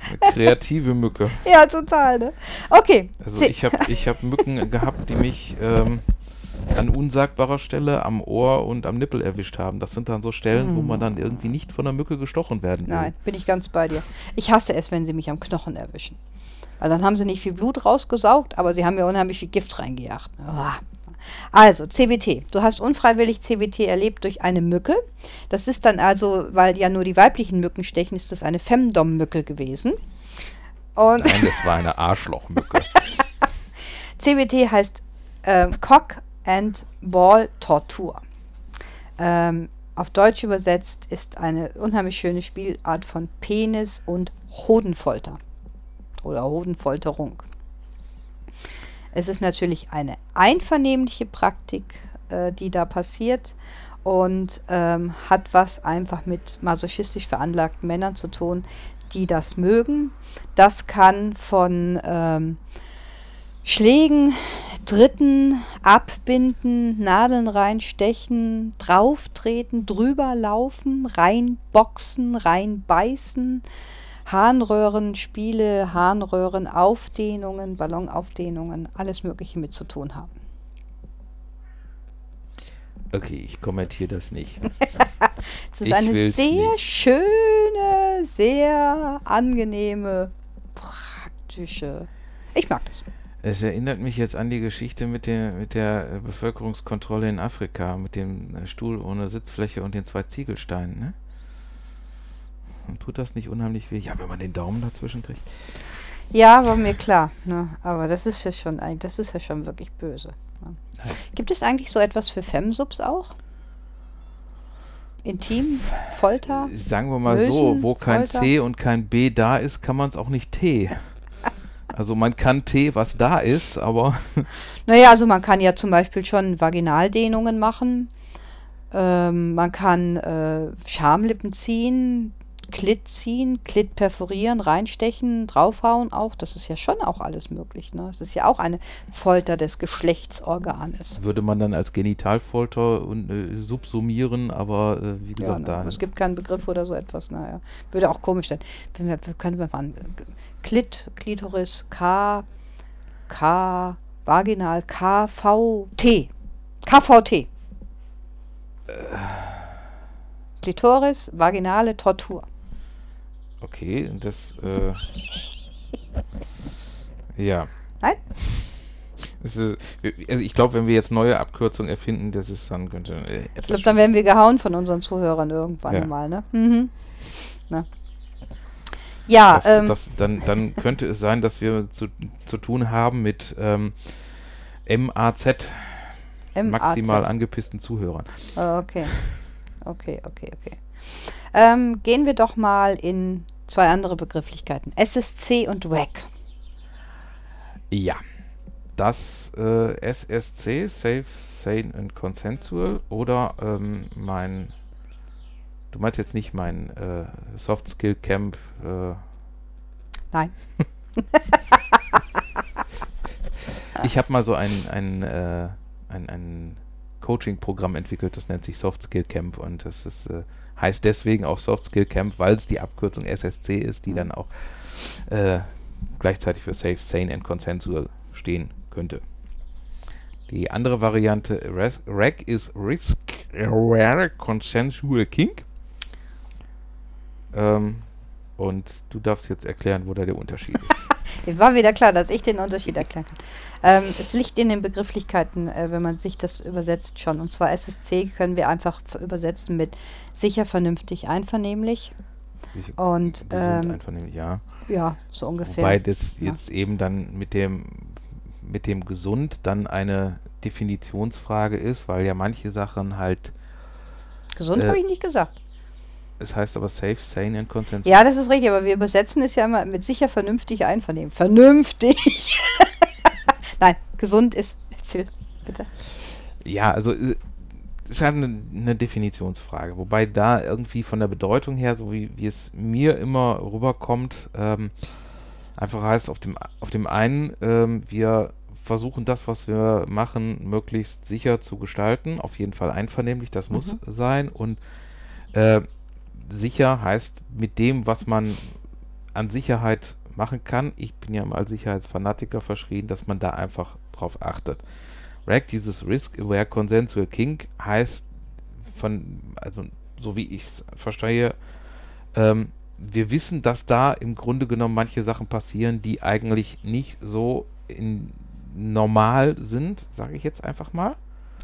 eine kreative Mücke. Ja, total, ne? Okay. Also ich habe ich hab Mücken gehabt, die mich ähm, an unsagbarer Stelle am Ohr und am Nippel erwischt haben. Das sind dann so Stellen, mm. wo man dann irgendwie nicht von der Mücke gestochen werden will. Nein, bin ich ganz bei dir. Ich hasse es, wenn sie mich am Knochen erwischen. Weil dann haben sie nicht viel Blut rausgesaugt, aber sie haben mir unheimlich viel Gift reingejagt. Oh. Also, CBT. Du hast unfreiwillig CBT erlebt durch eine Mücke. Das ist dann also, weil ja nur die weiblichen Mücken stechen, ist das eine Femdom-Mücke gewesen. Und Nein, das war eine Arschlochmücke. CBT heißt ähm, Cock and Ball Tortur. Ähm, auf Deutsch übersetzt ist eine unheimlich schöne Spielart von Penis und Hodenfolter oder Hodenfolterung. Es ist natürlich eine einvernehmliche Praktik, äh, die da passiert und ähm, hat was einfach mit masochistisch veranlagten Männern zu tun, die das mögen. Das kann von ähm, Schlägen, Dritten, Abbinden, Nadeln reinstechen, drauftreten, drüber laufen, reinboxen, reinbeißen, Harnröhrenspiele, Harnröhrenaufdehnungen, Ballonaufdehnungen, alles Mögliche mit zu tun haben. Okay, ich kommentiere das nicht. es ist ich eine sehr nicht. schöne, sehr angenehme, praktische. Ich mag das. Es erinnert mich jetzt an die Geschichte mit der, mit der Bevölkerungskontrolle in Afrika, mit dem Stuhl ohne Sitzfläche und den zwei Ziegelsteinen, ne? Tut das nicht unheimlich weh? Ja, wenn man den Daumen dazwischen kriegt. Ja, war mir klar. Ne? Aber das ist ja schon das ist ja schon wirklich böse. Ne? Gibt es eigentlich so etwas für Femsubs auch? Intim, Folter? Sagen wir mal Lösen, so, wo kein Folter? C und kein B da ist, kann man es auch nicht T. Also man kann T, was da ist, aber. Naja, also man kann ja zum Beispiel schon Vaginaldehnungen machen. Ähm, man kann äh, Schamlippen ziehen, Klit ziehen, Klit perforieren, reinstechen, draufhauen auch. Das ist ja schon auch alles möglich. Ne? Das ist ja auch eine Folter des Geschlechtsorganes. Würde man dann als Genitalfolter und, äh, subsumieren, aber äh, wie gesagt, ja, ne? da. Es gibt keinen Begriff oder so etwas. Naja, würde auch komisch sein. Wir, können wir mal Klit, Klitoris, K, K, Vaginal, KVT. KVT. Äh. Klitoris, vaginale Tortur. Okay, das. Äh, ja. Nein? Ist, also ich glaube, wenn wir jetzt neue Abkürzungen erfinden, das ist dann könnte. Äh, ich glaube, dann werden wir gehauen von unseren Zuhörern irgendwann ja. mal, ne? Mhm. Na. Ja, das, ähm, das, dann, dann könnte es sein, dass wir zu, zu tun haben mit ähm, MAZ, maximal angepissten Zuhörern. Oh, okay. Okay, okay, okay. Ähm, gehen wir doch mal in zwei andere Begrifflichkeiten. SSC und WAC. Ja. Das äh, SSC, Safe, Sane and Consensual, oder ähm, mein, du meinst jetzt nicht mein äh, Soft Skill Camp? Äh, Nein. ich habe mal so ein, ein, äh, ein, ein Coaching-Programm entwickelt, das nennt sich Soft Skill Camp und das ist, äh, heißt deswegen auch Soft Skill Camp, weil es die Abkürzung SSC ist, die dann auch äh, gleichzeitig für Safe, Sane and Consensual stehen könnte. Die andere Variante REC ist Risk Aware Consensual Kink. Ähm, und du darfst jetzt erklären, wo da der Unterschied ist. War wieder klar, dass ich den Unterschied erklären kann. Ähm, es liegt in den Begrifflichkeiten, äh, wenn man sich das übersetzt schon. Und zwar SSC können wir einfach übersetzen mit sicher, vernünftig, einvernehmlich. Und ähm, einvernehmlich, ja. ja, so ungefähr. Wobei das Ja. jetzt eben dann mit dem mit dem gesund dann eine Definitionsfrage ist, weil ja manche Sachen halt, Gesund äh, habe ich nicht gesagt. Es heißt aber safe, sane and consensual. Ja, das ist richtig, aber wir übersetzen es ja immer mit sicher, vernünftig, einvernehmen. Vernünftig! Nein, gesund ist. Erzähl, bitte. Ja, also äh, ist halt eine, eine Definitionsfrage, wobei da irgendwie von der Bedeutung her, so wie, wie es mir immer rüberkommt, ähm, einfach heißt auf dem, auf dem einen, ähm, wir versuchen das, was wir machen, möglichst sicher zu gestalten, auf jeden Fall einvernehmlich, das muss Mhm. sein und äh, sicher heißt mit dem, was man an Sicherheit machen kann. Ich bin ja mal Sicherheitsfanatiker verschrien, dass man da einfach drauf achtet. RAC, dieses Risk Aware Consensual Kink, heißt von, also so wie ich es verstehe, ähm, wir wissen, dass da im Grunde genommen manche Sachen passieren, die eigentlich nicht so normal sind, sage ich jetzt einfach mal.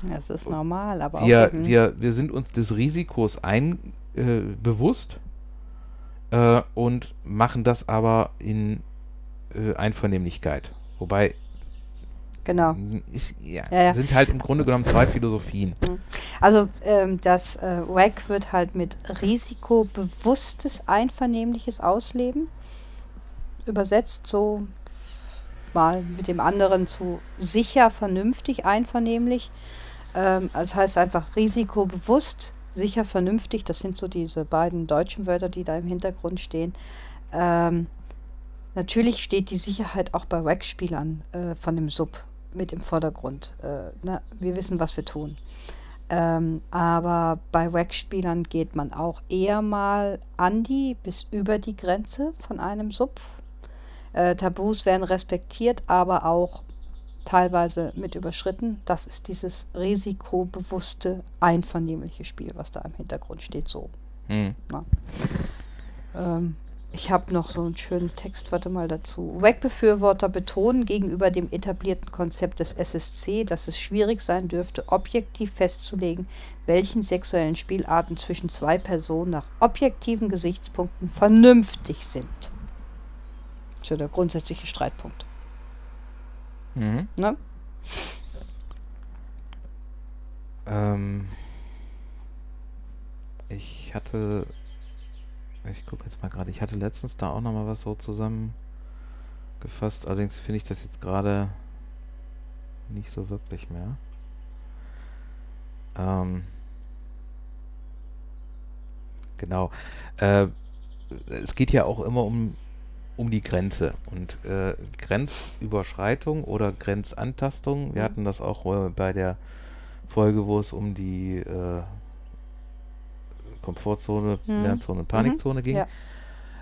Ja, es ist normal, aber Wir, auch. wir, wir sind uns des Risikos ein, äh, bewusst äh, und machen das aber in äh, Einvernehmlichkeit. Wobei Genau. ist, ja, Ja, ja. sind halt im Grunde genommen zwei Philosophien. Also ähm, das äh, WAC wird halt mit risikobewusstes, einvernehmliches Ausleben übersetzt, so mal mit dem anderen zu sicher, vernünftig, einvernehmlich. Ähm, das heißt einfach risikobewusst, sicher, vernünftig. Das sind so diese beiden deutschen Wörter, die da im Hintergrund stehen. Ähm, natürlich steht die Sicherheit auch bei WAC-Spielern äh, von dem Sub mit im Vordergrund. Äh, na, wir wissen, was wir tun. Ähm, aber bei WAC-Spielern geht man auch eher mal an die bis über die Grenze von einem Sub. Äh, Tabus werden respektiert, aber auch teilweise mit überschritten. Das ist dieses risikobewusste, einvernehmliche Spiel, was da im Hintergrund steht, so. Hm. Ähm, ich habe noch so einen schönen Text, warte mal dazu. WAC-Befürworter betonen gegenüber dem etablierten Konzept des SSC, dass es schwierig sein dürfte, objektiv festzulegen, welchen sexuellen Spielarten zwischen zwei Personen nach objektiven Gesichtspunkten vernünftig sind. Das ist ja der grundsätzliche Streitpunkt. Mhm. Ne? Ähm, ich hatte, ich gucke jetzt mal gerade, ich hatte letztens da auch noch mal was so zusammengefasst, allerdings finde ich das jetzt gerade nicht so wirklich mehr. Ähm, genau. Äh, es geht ja auch immer um, um die Grenze und äh, Grenzüberschreitung oder Grenzantastung. Wir Mhm. hatten das auch äh, bei der Folge, wo es um die äh, Komfortzone, Mhm. Lernzone, Panikzone ging. ja.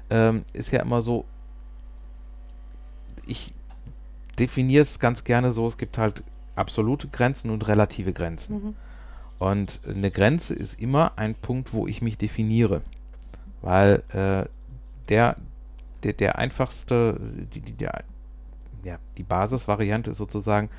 Ähm, ist ja immer so, ich definiere es ganz gerne so, es gibt halt absolute Grenzen und relative Grenzen. Mhm. Und eine Grenze ist immer ein Punkt, wo ich mich definiere. Weil äh, der, der, der einfachste, die, die, der, ja, die Basisvariante ist sozusagen,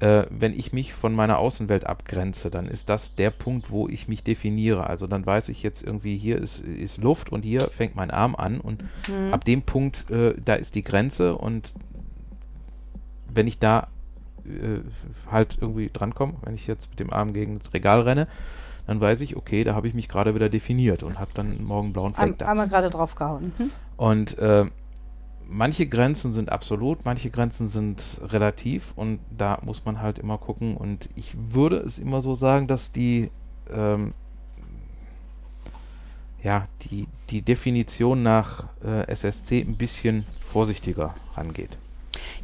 äh, wenn ich mich von meiner Außenwelt abgrenze, dann ist das der Punkt, wo ich mich definiere. Also dann weiß ich jetzt irgendwie, hier ist, ist Luft und hier fängt mein Arm an und Mhm. ab dem Punkt, äh, da ist die Grenze und wenn ich da äh, halt irgendwie drankomme, wenn ich jetzt mit dem Arm gegen das Regal renne, dann weiß ich, okay, da habe ich mich gerade wieder definiert und habe dann morgen blauen Fleck da. einmal gerade draufgehauen. Mhm. Und äh, manche Grenzen sind absolut, manche Grenzen sind relativ und da muss man halt immer gucken. Und ich würde es immer so sagen, dass die, ähm, ja, die, die Definition nach äh, SSC ein bisschen vorsichtiger rangeht.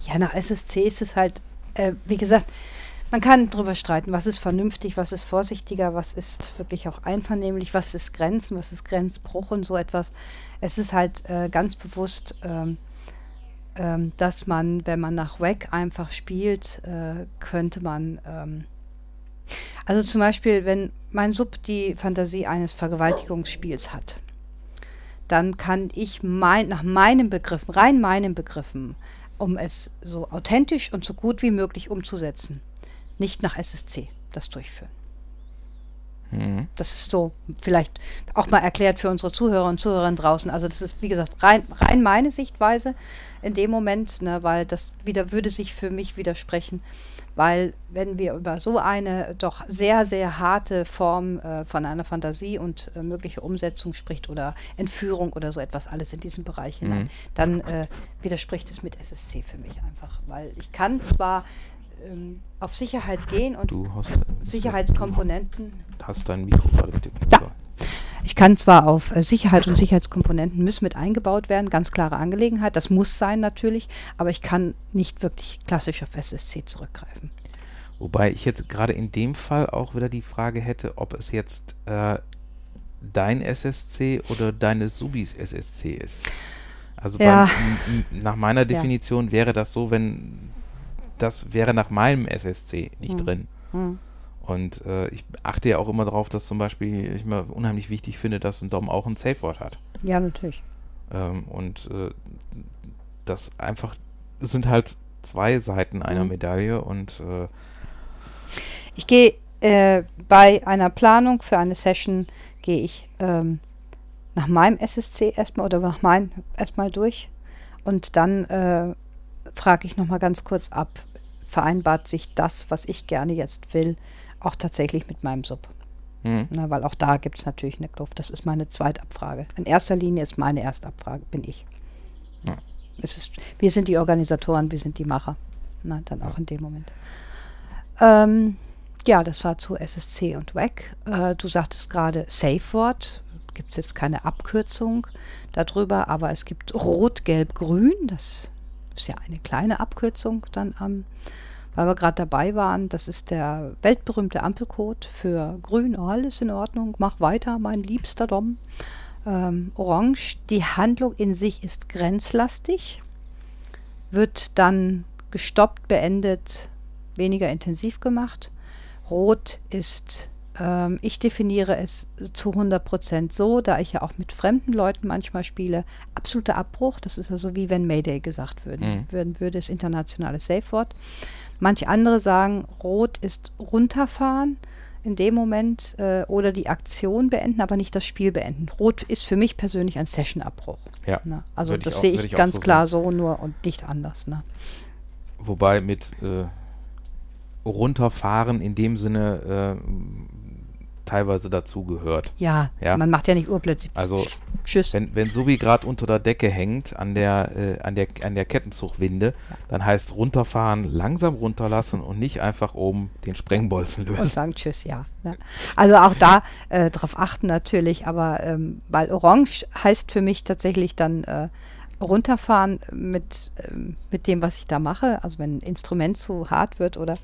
Ja, nach SSC ist es halt, äh, wie gesagt, man kann darüber streiten, was ist vernünftig, was ist vorsichtiger, was ist wirklich auch einvernehmlich, was ist Grenzen, was ist Grenzbruch und so etwas. Es ist halt äh, ganz bewusst, ähm, ähm, dass man, wenn man nach WAC einfach spielt, äh, könnte man, ähm, also zum Beispiel, wenn mein Sub die Fantasie eines Vergewaltigungsspiels hat, dann kann ich mein, nach meinen Begriffen, rein meinen Begriffen, um es so authentisch und so gut wie möglich umzusetzen, nicht nach SSC das durchführen. Mhm. Das ist so vielleicht auch mal erklärt für unsere Zuhörer und Zuhörerinnen draußen. Also das ist, wie gesagt, rein, rein meine Sichtweise in dem Moment, ne, weil das wieder würde sich für mich widersprechen, weil wenn wir über so eine doch sehr, sehr harte Form äh, von einer Fantasie und äh, mögliche Umsetzung spricht oder Entführung oder so etwas, alles in diesem Bereich hinein, Mhm. dann äh, widerspricht es mit SSC für mich einfach. Weil ich kann zwar ähm, auf Sicherheit gehen und Sicherheitskomponenten Du hast dein Mikro gerade mit dem Ja. Ich kann zwar auf äh, Sicherheit und Sicherheitskomponenten müssen mit eingebaut werden, ganz klare Angelegenheit, das muss sein natürlich, aber ich kann nicht wirklich klassisch auf SSC zurückgreifen. Wobei ich jetzt gerade in dem Fall auch wieder die Frage hätte, ob es jetzt äh, dein SSC oder deine Subis SSC ist. Also Ja. beim, nach meiner Definition wäre das so, wenn das wäre nach meinem SSC nicht Hm. drin. Hm. Und äh, ich achte ja auch immer darauf, dass zum Beispiel ich mir unheimlich wichtig finde, dass ein Dom auch ein Safe-Wort hat. Ja, natürlich. Ähm, und äh, das einfach es sind halt zwei Seiten einer Mhm. Medaille und äh, Ich gehe äh, bei einer Planung für eine Session, gehe ich ähm, nach meinem SSC erstmal oder nach meinem erstmal durch und dann äh, frage ich nochmal ganz kurz ab, vereinbart sich das, was ich gerne jetzt will, auch tatsächlich mit meinem Sub. hm, Na, weil auch da gibt es natürlich eine Kluft. Das ist meine Zweitabfrage. In erster Linie ist meine Erstabfrage, bin ich. Ja. Es ist, wir sind die Organisatoren, wir sind die Macher. Na, dann auch in dem Moment. Ähm, ja, das war zu SSC und WAC. Äh, du sagtest gerade Safe Word. Gibt es jetzt keine Abkürzung darüber, aber es gibt Rot, Gelb, Grün. Das ist ja eine kleine Abkürzung dann am weil wir gerade dabei waren, das ist der weltberühmte Ampelcode für grün, alles in Ordnung, mach weiter, mein liebster Dom. Ähm, orange, die Handlung in sich ist grenzlastig, wird dann gestoppt, beendet, weniger intensiv gemacht. Rot ist, ähm, ich definiere es zu 100% so, da ich ja auch mit fremden Leuten manchmal spiele, absoluter Abbruch, das ist also wie wenn Mayday gesagt würde, Mhm. würden, würde es internationale Safe-Wort. Manche andere sagen, rot ist runterfahren in dem Moment äh, oder die Aktion beenden, aber nicht das Spiel beenden. Rot ist für mich persönlich ein Session-Abbruch. ja. Ne? Also das auch- sehe ich ich ganz so klar so nur und nicht anders. Ne? Wobei mit äh, runterfahren in dem Sinne äh, teilweise dazu gehört. Ja, Ja. man macht ja nicht urplötzlich. Also Sch- Tschüss. wenn, wenn Subi gerade unter der Decke hängt an der, äh, an der an der Kettenzugwinde, dann heißt runterfahren, langsam runterlassen und nicht einfach oben den Sprengbolzen und lösen. sagen Tschüss, ja. Ne? Also auch da äh, drauf achten natürlich, aber ähm, weil Orange heißt für mich tatsächlich dann äh, runterfahren mit, ähm, mit dem, was ich da mache. Also wenn ein Instrument zu hart wird oder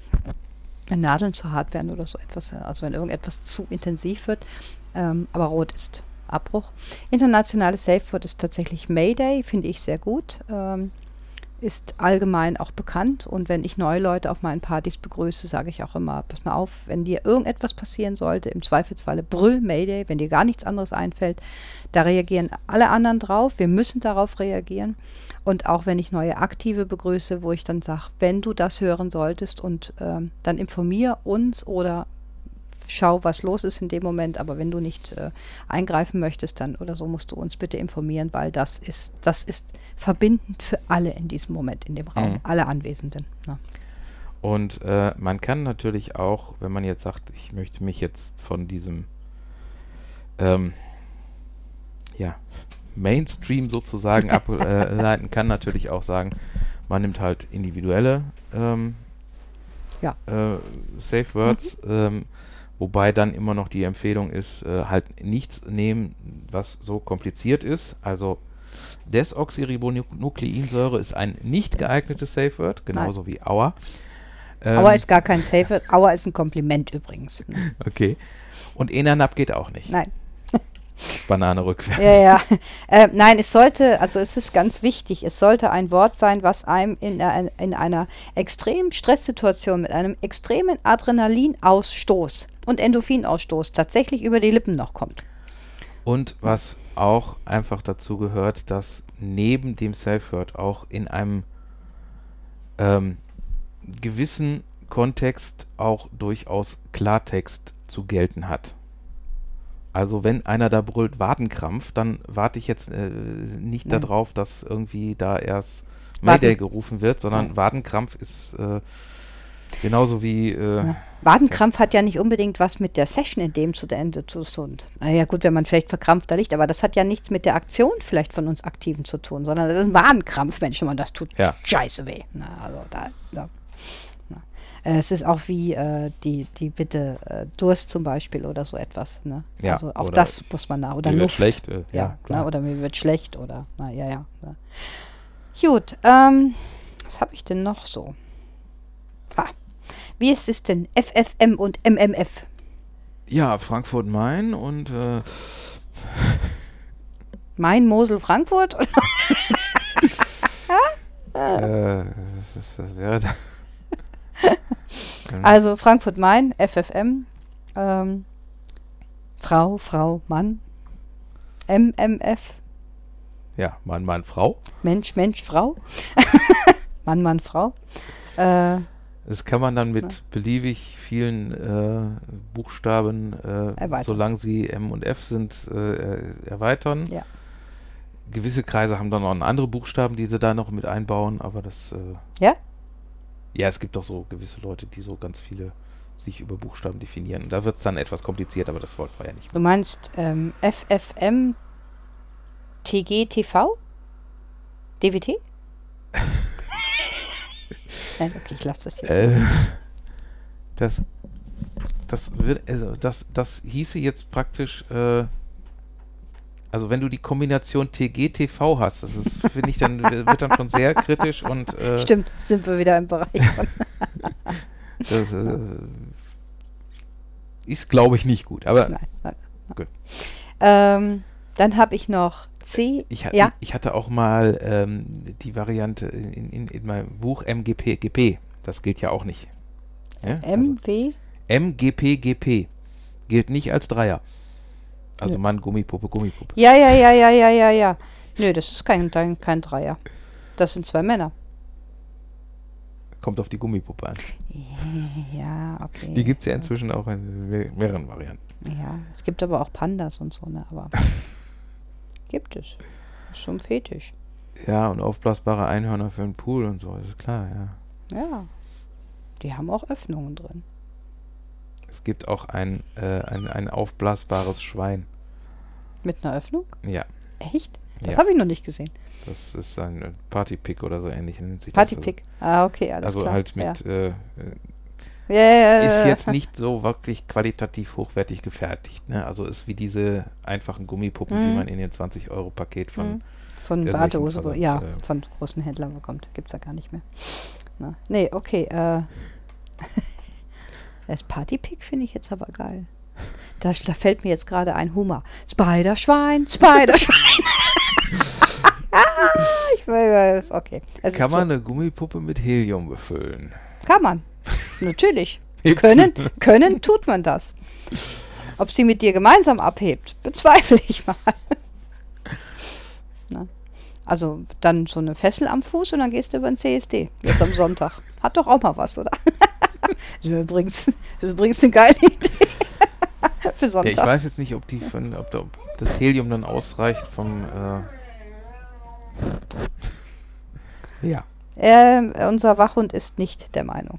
wenn Nadeln zu hart werden oder so etwas, äh, also wenn irgendetwas zu intensiv wird. Ähm, aber Rot ist Abbruch. Internationales Safe Word ist tatsächlich Mayday, finde ich sehr gut. Ähm, ist allgemein auch bekannt. Und wenn ich neue Leute auf meinen Partys begrüße, sage ich auch immer, pass mal auf, wenn dir irgendetwas passieren sollte, im Zweifelsfalle brüll Mayday, wenn dir gar nichts anderes einfällt, da reagieren alle anderen drauf. Wir müssen darauf reagieren. Und auch wenn ich neue Aktive begrüße, wo ich dann sage, wenn du das hören solltest und ähm, dann informier uns oder schau, was los ist in dem Moment, aber wenn du nicht äh, eingreifen möchtest, dann oder so musst du uns bitte informieren, weil das ist, das ist verbindend für alle in diesem Moment in dem Raum, Mhm. alle Anwesenden. Ne? Und äh, man kann natürlich auch, wenn man jetzt sagt, ich möchte mich jetzt von diesem ähm, ja, Mainstream sozusagen ableiten, kann natürlich auch sagen, man nimmt halt individuelle ähm, Ja. äh, Safe Words, ähm, Wobei dann immer noch die Empfehlung ist, äh, halt nichts nehmen, was so kompliziert ist. Also Desoxyribonukleinsäure ist ein nicht geeignetes Safe Word, genauso wie Auer. Ähm, Auer ist gar kein Safe Word. Auer ist ein Kompliment übrigens. Okay. Und Enanab geht auch nicht. Nein. Banane rückwärts. Ja, ja. Äh, nein, es sollte, also es ist ganz wichtig, es sollte ein Wort sein, was einem in, ein- in einer extremen Stresssituation mit einem extremen Adrenalinausstoß und Endorphinausstoß tatsächlich über die Lippen noch kommt. Und was auch einfach dazu gehört, dass neben dem Safe Word auch in einem ähm, gewissen Kontext auch durchaus Klartext zu gelten hat. Also wenn einer da brüllt Wadenkrampf, dann warte ich jetzt äh, nicht Nein. darauf, dass irgendwie da erst Waden- Mayday gerufen wird, sondern Nein. Wadenkrampf ist äh, genauso wie äh, Ja. Wadenkrampf hat ja nicht unbedingt was mit der Session in dem zu Ende zu tun. Naja, gut, wenn man vielleicht verkrampft da liegt, aber das hat ja nichts mit der Aktion vielleicht von uns Aktiven zu tun, sondern das ist ein Wadenkrampf, Mensch, wenn man das tut. Ja. Scheiße weh. Na, also da, ja. Äh, Es ist auch wie äh, die, die Bitte äh, Durst zum Beispiel oder so etwas. Ne? Ja, also auch das muss man nach. Oder mir wird Luft. schlecht. Äh, Ja, ja, klar. oder mir wird schlecht oder, na ja, ja. ja. Gut, ähm, was habe ich denn noch so? Ha. Wie ist es denn FFM und MMF? ja, Frankfurt Main und äh, Main, Mosel, Frankfurt? äh, das, das wäre da. Ähm, Also Frankfurt, Main, FFM, ähm, Frau, Frau, Mann, MMF, ja, Mann, Mann, Frau. Mensch, Mensch, Frau, Mann, Mann, Frau. Äh, Das kann man dann mit beliebig vielen äh, Buchstaben, äh, solange sie M und F sind, äh, er- erweitern. Ja. Gewisse Kreise haben dann noch andere Buchstaben, die sie da noch mit einbauen, aber das. Äh, Ja? Ja, es gibt doch so gewisse Leute, die so ganz viele sich über Buchstaben definieren. Und da wird es dann etwas kompliziert, aber das wollten wir ja nicht. du meinst ähm, FFM, TG, TV? DWT? Nein, okay, ich lasse das jetzt. Äh, das, das wird, also das, das hieße jetzt praktisch, äh, also wenn du die Kombination TG-TV hast, das ist, finde ich, dann wird dann schon sehr kritisch und äh, Stimmt, sind wir wieder im Bereich von. das äh, ist, glaube ich, nicht gut. Aber Nein, nein. nein. Gut. Ähm, dann habe ich noch C. ich, ja, ich hatte auch mal ähm, die Variante in, in, in meinem Buch MGP, GP. Das gilt ja auch nicht. Ja? Also, MW. MGP, GP gilt nicht als Dreier. Also. Mann, Gummipuppe, Gummipuppe. Ja, ja, ja, ja, ja, ja, ja. Nö, das ist kein, kein, Dreier. Das sind zwei Männer. Kommt auf die Gummipuppe an. Ja, okay. Die gibt es ja inzwischen auch in me- mehreren Varianten. Ja, es gibt aber auch Pandas und so, ne? Aber gibt es. Ist schon Fetisch. Ja, und aufblasbare Einhörner für den Pool und so, ist klar, ja. Ja. Die haben auch Öffnungen drin. Es gibt auch ein, äh, ein, ein aufblasbares Schwein. Mit einer Öffnung? Ja, Echt? Das Ja. habe ich noch nicht gesehen. das ist ein Partypick oder so ähnlich nennt sich das. Partypick. Ah, okay, alles Also, also klar. halt mit, äh, äh, Ja, ja, ja, ist ja. jetzt nicht so wirklich qualitativ hochwertig gefertigt. Ne? Also ist wie diese einfachen Gummipuppen, die Mhm. man in den 20-Euro-Paket von Mhm. Von Badehose, Versand, ja, äh, von großen Händlern bekommt. Gibt es ja gar nicht mehr. Na, nee, okay. Äh, das Partypick finde ich jetzt aber geil. Da, da fällt mir jetzt gerade ein Hummer. Spiderschwein, Spiderschwein. ich weiß, okay. Es Kann man eine Gummipuppe mit Helium befüllen? So, kann man. Natürlich. Können, können tut man das. Ob sie mit dir gemeinsam abhebt, bezweifle ich mal. Na, also dann so eine Fessel am Fuß und dann gehst du über den CSD. Jetzt am Sonntag. Hat doch auch mal was, oder? Das wäre übrigens, das ist übrigens eine geile Idee. Für Ja, Sonntag. ich weiß jetzt nicht, ob die von, ob, da- ob das Helium dann ausreicht vom äh Ja. Ähm, unser Wachhund ist nicht der Meinung.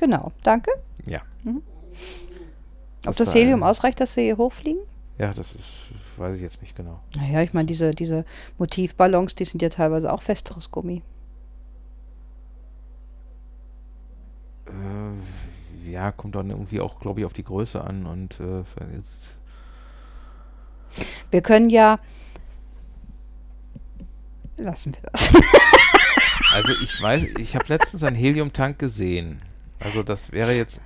Genau, danke. Ja. Ob Das das Helium äh, ausreicht, dass sie hier hochfliegen? Ja, das ist, weiß ich jetzt nicht genau. Naja, ich meine, diese, diese Motivballons, die sind ja teilweise auch festeres Gummi. Äh, ja, kommt dann irgendwie auch, glaube ich, auf die Größe an und äh, jetzt, Wir können ja. Lassen wir das. also ich weiß, ich habe letztens einen Heliumtank gesehen. Also das wäre jetzt,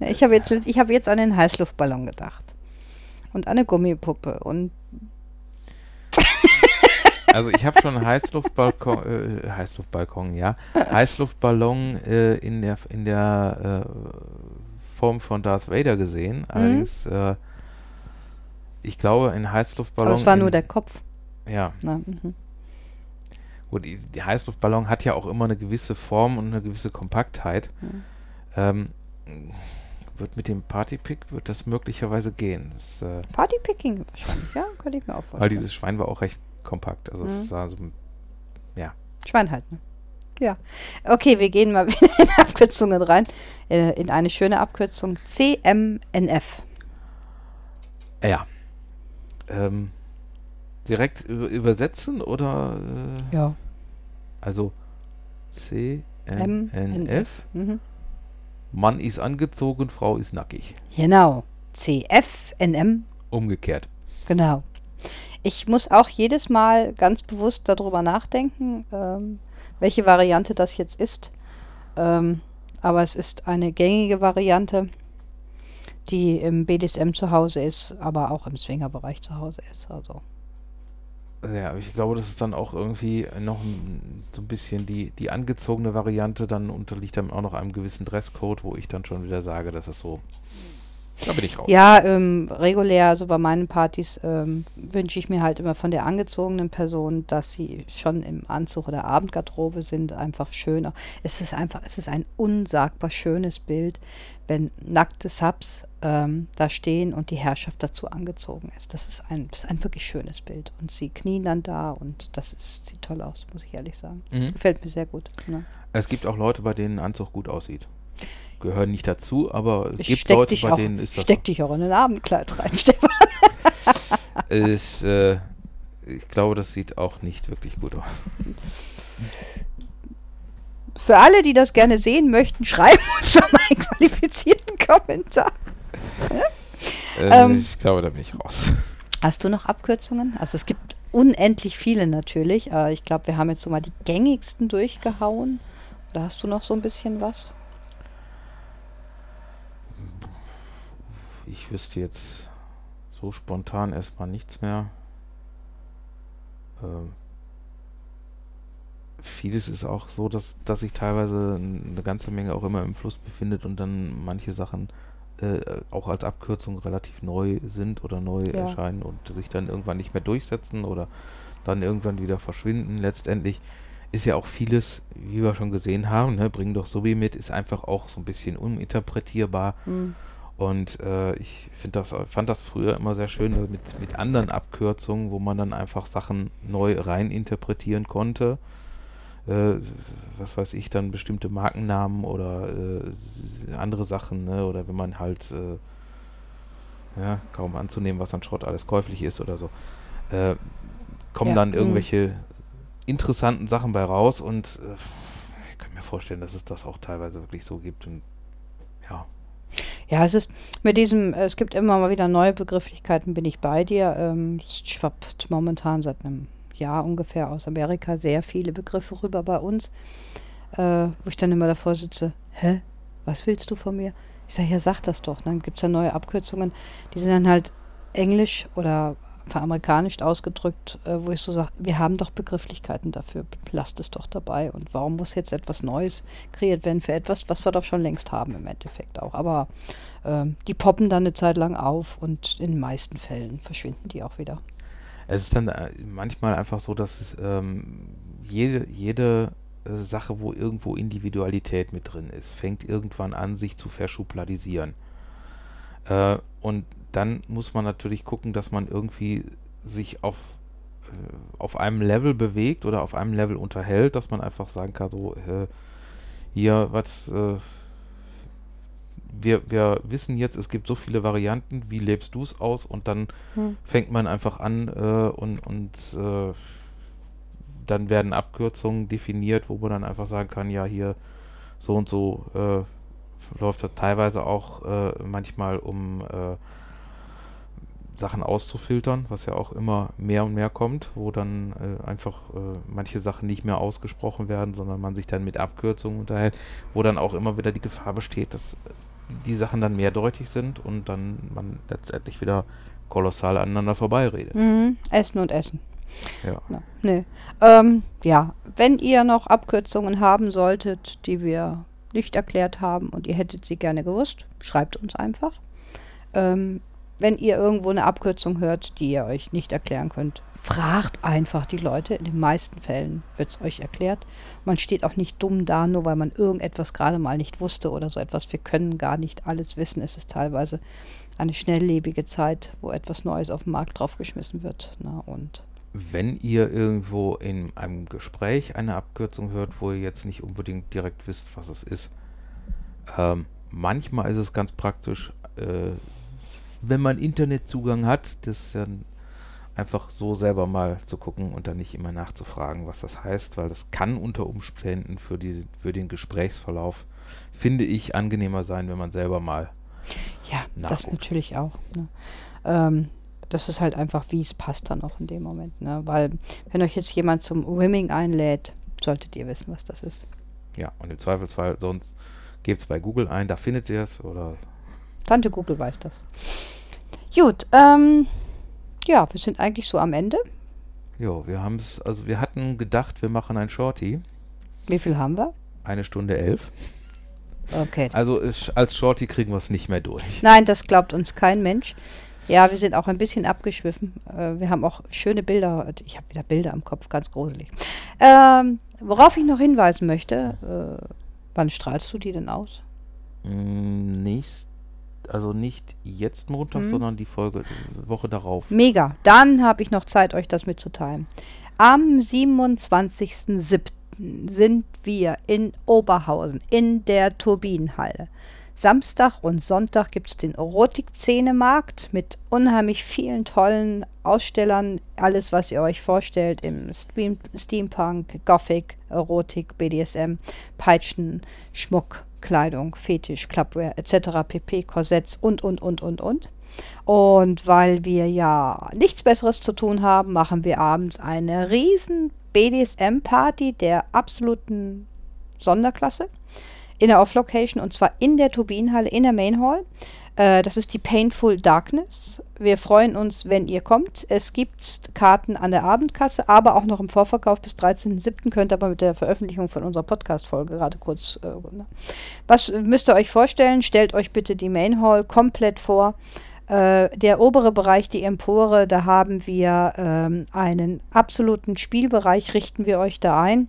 Ich habe jetzt, ich habe jetzt an den Heißluftballon gedacht. Und an eine Gummipuppe. Und also ich habe schon Heißluftbalkon, äh, Heißluftbalkon, ja, Heißluftballon äh, in der in der äh, Form von Darth Vader gesehen. Allerdings, äh, ich glaube, ein Heißluftballon. aber es war in, nur der Kopf. Ja, Na, mhm. gut, die, die Heißluftballon hat ja auch immer eine gewisse Form und eine gewisse Kompaktheit. Mhm. Ähm, wird mit dem Partypick wird das möglicherweise gehen. Das, äh, Partypicking wahrscheinlich, ja, könnte ich mir auch weil vorstellen. dieses Schwein war auch recht kompakt. Also Mhm. es sah so, Schwein halt, ne? Ja. Okay, wir gehen mal wieder in Abkürzungen rein. Äh, in eine schöne Abkürzung. CMNF. ja. Ähm, direkt über, übersetzen oder äh, Ja. also CMNF. Mhm. Mann ist angezogen, Frau ist nackig. Genau. CFNM. Umgekehrt. Genau. Ich muss auch jedes Mal ganz bewusst darüber nachdenken, ähm, welche Variante das jetzt ist. Ähm, aber es ist eine gängige Variante, die im BDSM zu Hause ist, aber auch im Swingerbereich zu Hause ist. Also Ja, aber ich glaube, das ist dann auch irgendwie noch so ein bisschen die, die angezogene Variante, dann unterliegt dann auch noch einem gewissen Dresscode, wo ich dann schon wieder sage, das ist so. Da bin ich raus. Ja, ähm, regulär, also bei meinen Partys ähm, wünsche ich mir halt immer von der angezogenen Person, dass sie schon im Anzug oder Abendgarderobe sind, einfach schöner. Es ist einfach, es ist ein unsagbar schönes Bild, wenn nackte Subs ähm, da stehen und die Herrschaft dazu angezogen ist. Das ist ein, das ist ein wirklich schönes Bild. Und sie knien dann da und das ist, sieht toll aus, muss ich ehrlich sagen. Mhm. Gefällt mir sehr gut. Ne? Es gibt auch Leute, bei denen ein Anzug gut aussieht. Gehören nicht dazu, aber es gibt Leute, bei auch, denen ist das. steck dich auch in ein Abendkleid rein, Stefan. Ist, äh, ich glaube, das sieht auch nicht wirklich gut aus. Für alle, die das gerne sehen möchten, schreiben uns doch mal einen qualifizierten Kommentar. Äh, Ähm. ich glaube, da bin ich raus. Hast du noch Abkürzungen? Also es gibt unendlich viele natürlich, aber ich glaube, wir haben jetzt so mal die gängigsten durchgehauen. Oder hast du noch so ein bisschen was? Ich wüsste jetzt so spontan erstmal nichts mehr. Ähm, vieles ist auch so, dass, dass sich teilweise eine ganze Menge auch immer im Fluss befindet und dann manche Sachen äh, auch als Abkürzung relativ neu sind oder neu Ja. erscheinen und sich dann irgendwann nicht mehr durchsetzen oder dann irgendwann wieder verschwinden. Letztendlich ist ja auch vieles, wie wir schon gesehen haben, ne, bring doch Subi mit, ist einfach auch so ein bisschen uninterpretierbar. Hm. Und äh, ich das, fand das früher immer sehr schön äh, mit, mit anderen Abkürzungen, wo man dann einfach Sachen neu rein interpretieren konnte. Äh, was weiß ich, dann bestimmte Markennamen oder äh, andere Sachen, ne? oder wenn man halt äh, ja, kaum anzunehmen, was an Schrott alles käuflich ist oder so. Äh, kommen Ja, dann mm. irgendwelche interessanten Sachen bei raus und ich kann mir vorstellen, dass es das auch teilweise wirklich so gibt. Und ja, Ja, es ist mit diesem, es gibt immer mal wieder neue Begrifflichkeiten, bin ich bei dir. Ähm, es schwappt momentan seit einem Jahr ungefähr aus Amerika sehr viele Begriffe rüber bei uns, äh, wo ich dann immer davor sitze, hä, was willst du von mir? Ich sage, ja, sag das doch. Dann gibt es ja neue Abkürzungen, die sind dann halt englisch oder veramerikanisch ausgedrückt, äh, wo ich so sage, wir haben doch Begrifflichkeiten dafür, lasst es doch dabei. Und warum muss jetzt etwas Neues kreiert werden für etwas, was wir doch schon längst haben im Endeffekt auch. Aber ähm, die poppen dann eine Zeit lang auf und in den meisten Fällen verschwinden die auch wieder. Es ist dann äh, manchmal einfach so, dass es, ähm, jede, jede äh, Sache, wo irgendwo Individualität mit drin ist, fängt irgendwann an, sich zu verschubladisieren. Äh, und dann muss man natürlich gucken, dass man irgendwie sich auf, äh, auf einem Level bewegt oder auf einem Level unterhält, dass man einfach sagen kann, so, äh, hier, was, äh, wir, wir wissen jetzt, es gibt so viele Varianten, wie lebst du es aus? Und dann Hm. fängt man einfach an äh, und, und äh, dann werden Abkürzungen definiert, wo man dann einfach sagen kann, ja, hier so und so äh, läuft das teilweise auch manchmal um Sachen auszufiltern, was ja auch immer mehr und mehr kommt, wo dann äh, einfach äh, manche Sachen nicht mehr ausgesprochen werden, sondern man sich dann mit Abkürzungen unterhält, wo dann auch immer wieder die Gefahr besteht, dass die Sachen dann mehrdeutig sind und dann man letztendlich wieder kolossal aneinander vorbeiredet. Mhm. Essen und Essen. Ja. Ja, nee. ähm, ja, wenn ihr noch Abkürzungen haben solltet, die wir nicht erklärt haben und ihr hättet sie gerne gewusst, schreibt uns einfach. Ähm, wenn ihr irgendwo eine Abkürzung hört, die ihr euch nicht erklären könnt, fragt einfach die Leute. In den meisten Fällen wird es euch erklärt. Man steht auch nicht dumm da, nur weil man irgendetwas gerade mal nicht wusste oder so etwas. Wir können gar nicht alles wissen. Es ist teilweise eine schnelllebige Zeit, wo etwas Neues auf den Markt draufgeschmissen wird. Na, und Wenn ihr irgendwo in einem Gespräch eine Abkürzung hört, wo ihr jetzt nicht unbedingt direkt wisst, was es ist, ähm, manchmal ist es ganz praktisch, äh, wenn man Internetzugang hat, das dann einfach so selber mal zu gucken und dann nicht immer nachzufragen, was das heißt, weil das kann unter Umständen für, die, für den Gesprächsverlauf, finde ich, angenehmer sein, wenn man selber mal ja, das Nachguckt. natürlich auch. Ne? Ähm, das ist halt einfach, wie es passt dann auch in dem Moment. Ne? Weil, wenn euch jetzt jemand zum Rimming einlädt, solltet ihr wissen, was das ist. Ja, und im Zweifelsfall sonst gebt es bei Google ein, da findet ihr es oder Tante Google weiß das. Gut, ähm, ja, wir sind eigentlich so am Ende. jo, wir haben es, also wir hatten gedacht, wir machen ein Shorty, Wie viel haben wir? eine Stunde elf. Okay. Also als Shorty kriegen wir es nicht mehr durch. Nein, das glaubt uns kein Mensch. Ja, wir sind auch ein bisschen abgeschwiffen. Äh, wir haben auch schöne Bilder. Ich habe wieder Bilder im Kopf, ganz gruselig. Ähm, worauf ich noch hinweisen möchte, äh, wann strahlst du die denn aus? Mm, Nächst, also nicht jetzt Montag, Mhm. sondern die Folge, die Woche darauf. Mega. Dann habe ich noch Zeit, euch das mitzuteilen. Am 27.07. sind wir in Oberhausen in der Turbinenhalle. Samstag und Sonntag gibt es den Erotik-Szene-Markt mit unheimlich vielen tollen Ausstellern. Alles, was ihr euch vorstellt im Steampunk, Gothic, Erotik, BDSM, Peitschen, Schmuck, Kleidung, Fetisch, Clubwear etc. pp, Korsetts und, und, und, und, und. Und weil wir ja nichts Besseres zu tun haben, machen wir abends eine riesen BDSM-Party der absoluten Sonderklasse in der Off-Location und zwar in der Turbinenhalle, in der Main Hall. Äh, das ist die Painful Darkness. Wir freuen uns, wenn ihr kommt. Es gibt Karten an der Abendkasse, aber auch noch im Vorverkauf bis 13.07. Könnt aber mit der Veröffentlichung von unserer Podcast-Folge gerade kurz. Äh, ne? Was müsst ihr euch vorstellen? Stellt euch bitte die Main Hall komplett vor. Äh, der obere Bereich, die Empore, da haben wir ähm, einen absoluten Spielbereich, richten wir euch da ein.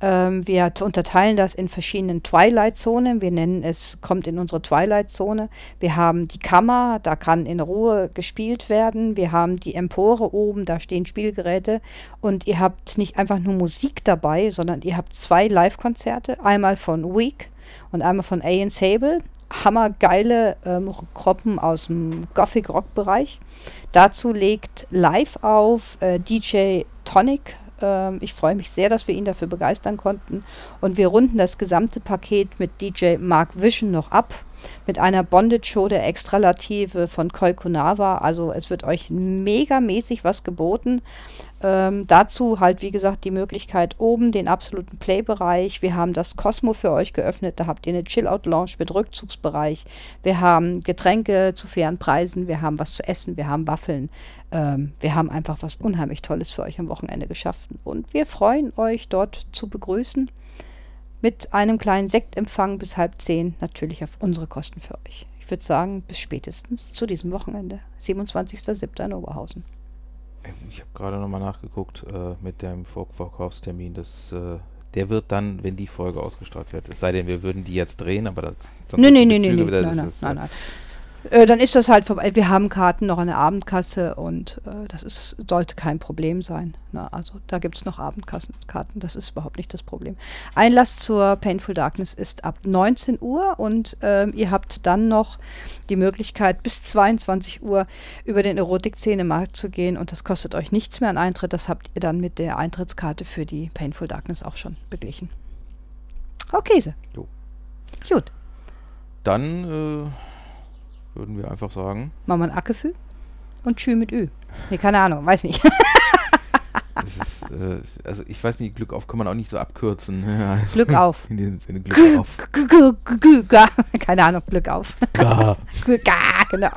Ähm, wir unterteilen das in verschiedenen Twilight-Zonen. Wir nennen es, kommt in unsere Twilight-Zone. Wir haben die Kammer, da kann in Ruhe gespielt werden. Wir haben die Empore oben, da stehen Spielgeräte. Und ihr habt nicht einfach nur Musik dabei, sondern ihr habt zwei Live-Konzerte. Einmal von Week und einmal von Ian Sable. Hammergeile ähm, Gruppen aus dem Gothic-Rock-Bereich. Dazu legt live auf äh, DJ Tonic. Ähm, ich freue mich sehr, dass wir ihn dafür begeistern konnten. Und wir runden das gesamte Paket mit DJ Mark Vision noch ab. Mit einer Bondage-Show der Extralative von Koi Kunava. Also es wird euch megamäßig was geboten. Ähm, dazu halt, wie gesagt, die Möglichkeit oben den absoluten Play-Bereich. Wir haben das Cosmo für euch geöffnet. Da habt ihr eine Chill-Out-Lounge mit Rückzugsbereich. Wir haben Getränke zu fairen Preisen. Wir haben was zu essen. Wir haben Waffeln. Ähm, wir haben einfach was unheimlich Tolles für euch am Wochenende geschaffen. Und wir freuen euch dort zu begrüßen mit einem kleinen Sektempfang bis halb zehn. Natürlich auf unsere Kosten für euch. Ich würde sagen, bis spätestens zu diesem Wochenende. 27.07. in Oberhausen. Ich habe gerade nochmal nachgeguckt äh, mit dem Vorverkaufstermin. Das, äh, der wird dann, wenn die Folge ausgestrahlt wird. Es sei denn, wir würden die jetzt drehen, aber das. sonst Nee, sind nee, die nee, nee, Bezüge nee. wieder- Nein, nein, ist, nein, äh, nein. Äh, dann ist das halt vorbei. Wir haben Karten noch an der Abendkasse und äh, das ist, sollte kein Problem sein. Na, also da gibt es noch Abendkassenkarten. Das ist überhaupt nicht das Problem. Einlass zur Painful Darkness ist ab 19 Uhr und ähm, ihr habt dann noch die Möglichkeit, bis 22 Uhr über den Erotik-Szene-Markt zu gehen und das kostet euch nichts mehr an Eintritt. Das habt ihr dann mit der Eintrittskarte für die Painful Darkness auch schon beglichen. Okay, so. Jo. Gut. dann äh, würden wir einfach sagen. Machen wir ein Ackefü und Tschü mit Ü. Nee, keine Ahnung, weiß nicht. Ist, äh, also ich weiß nicht, Glück auf kann man auch nicht so abkürzen. Glück auf. In diesem Sinne Glück auf. G-. Keine Ahnung, Glück auf. Ga. Ga, genau.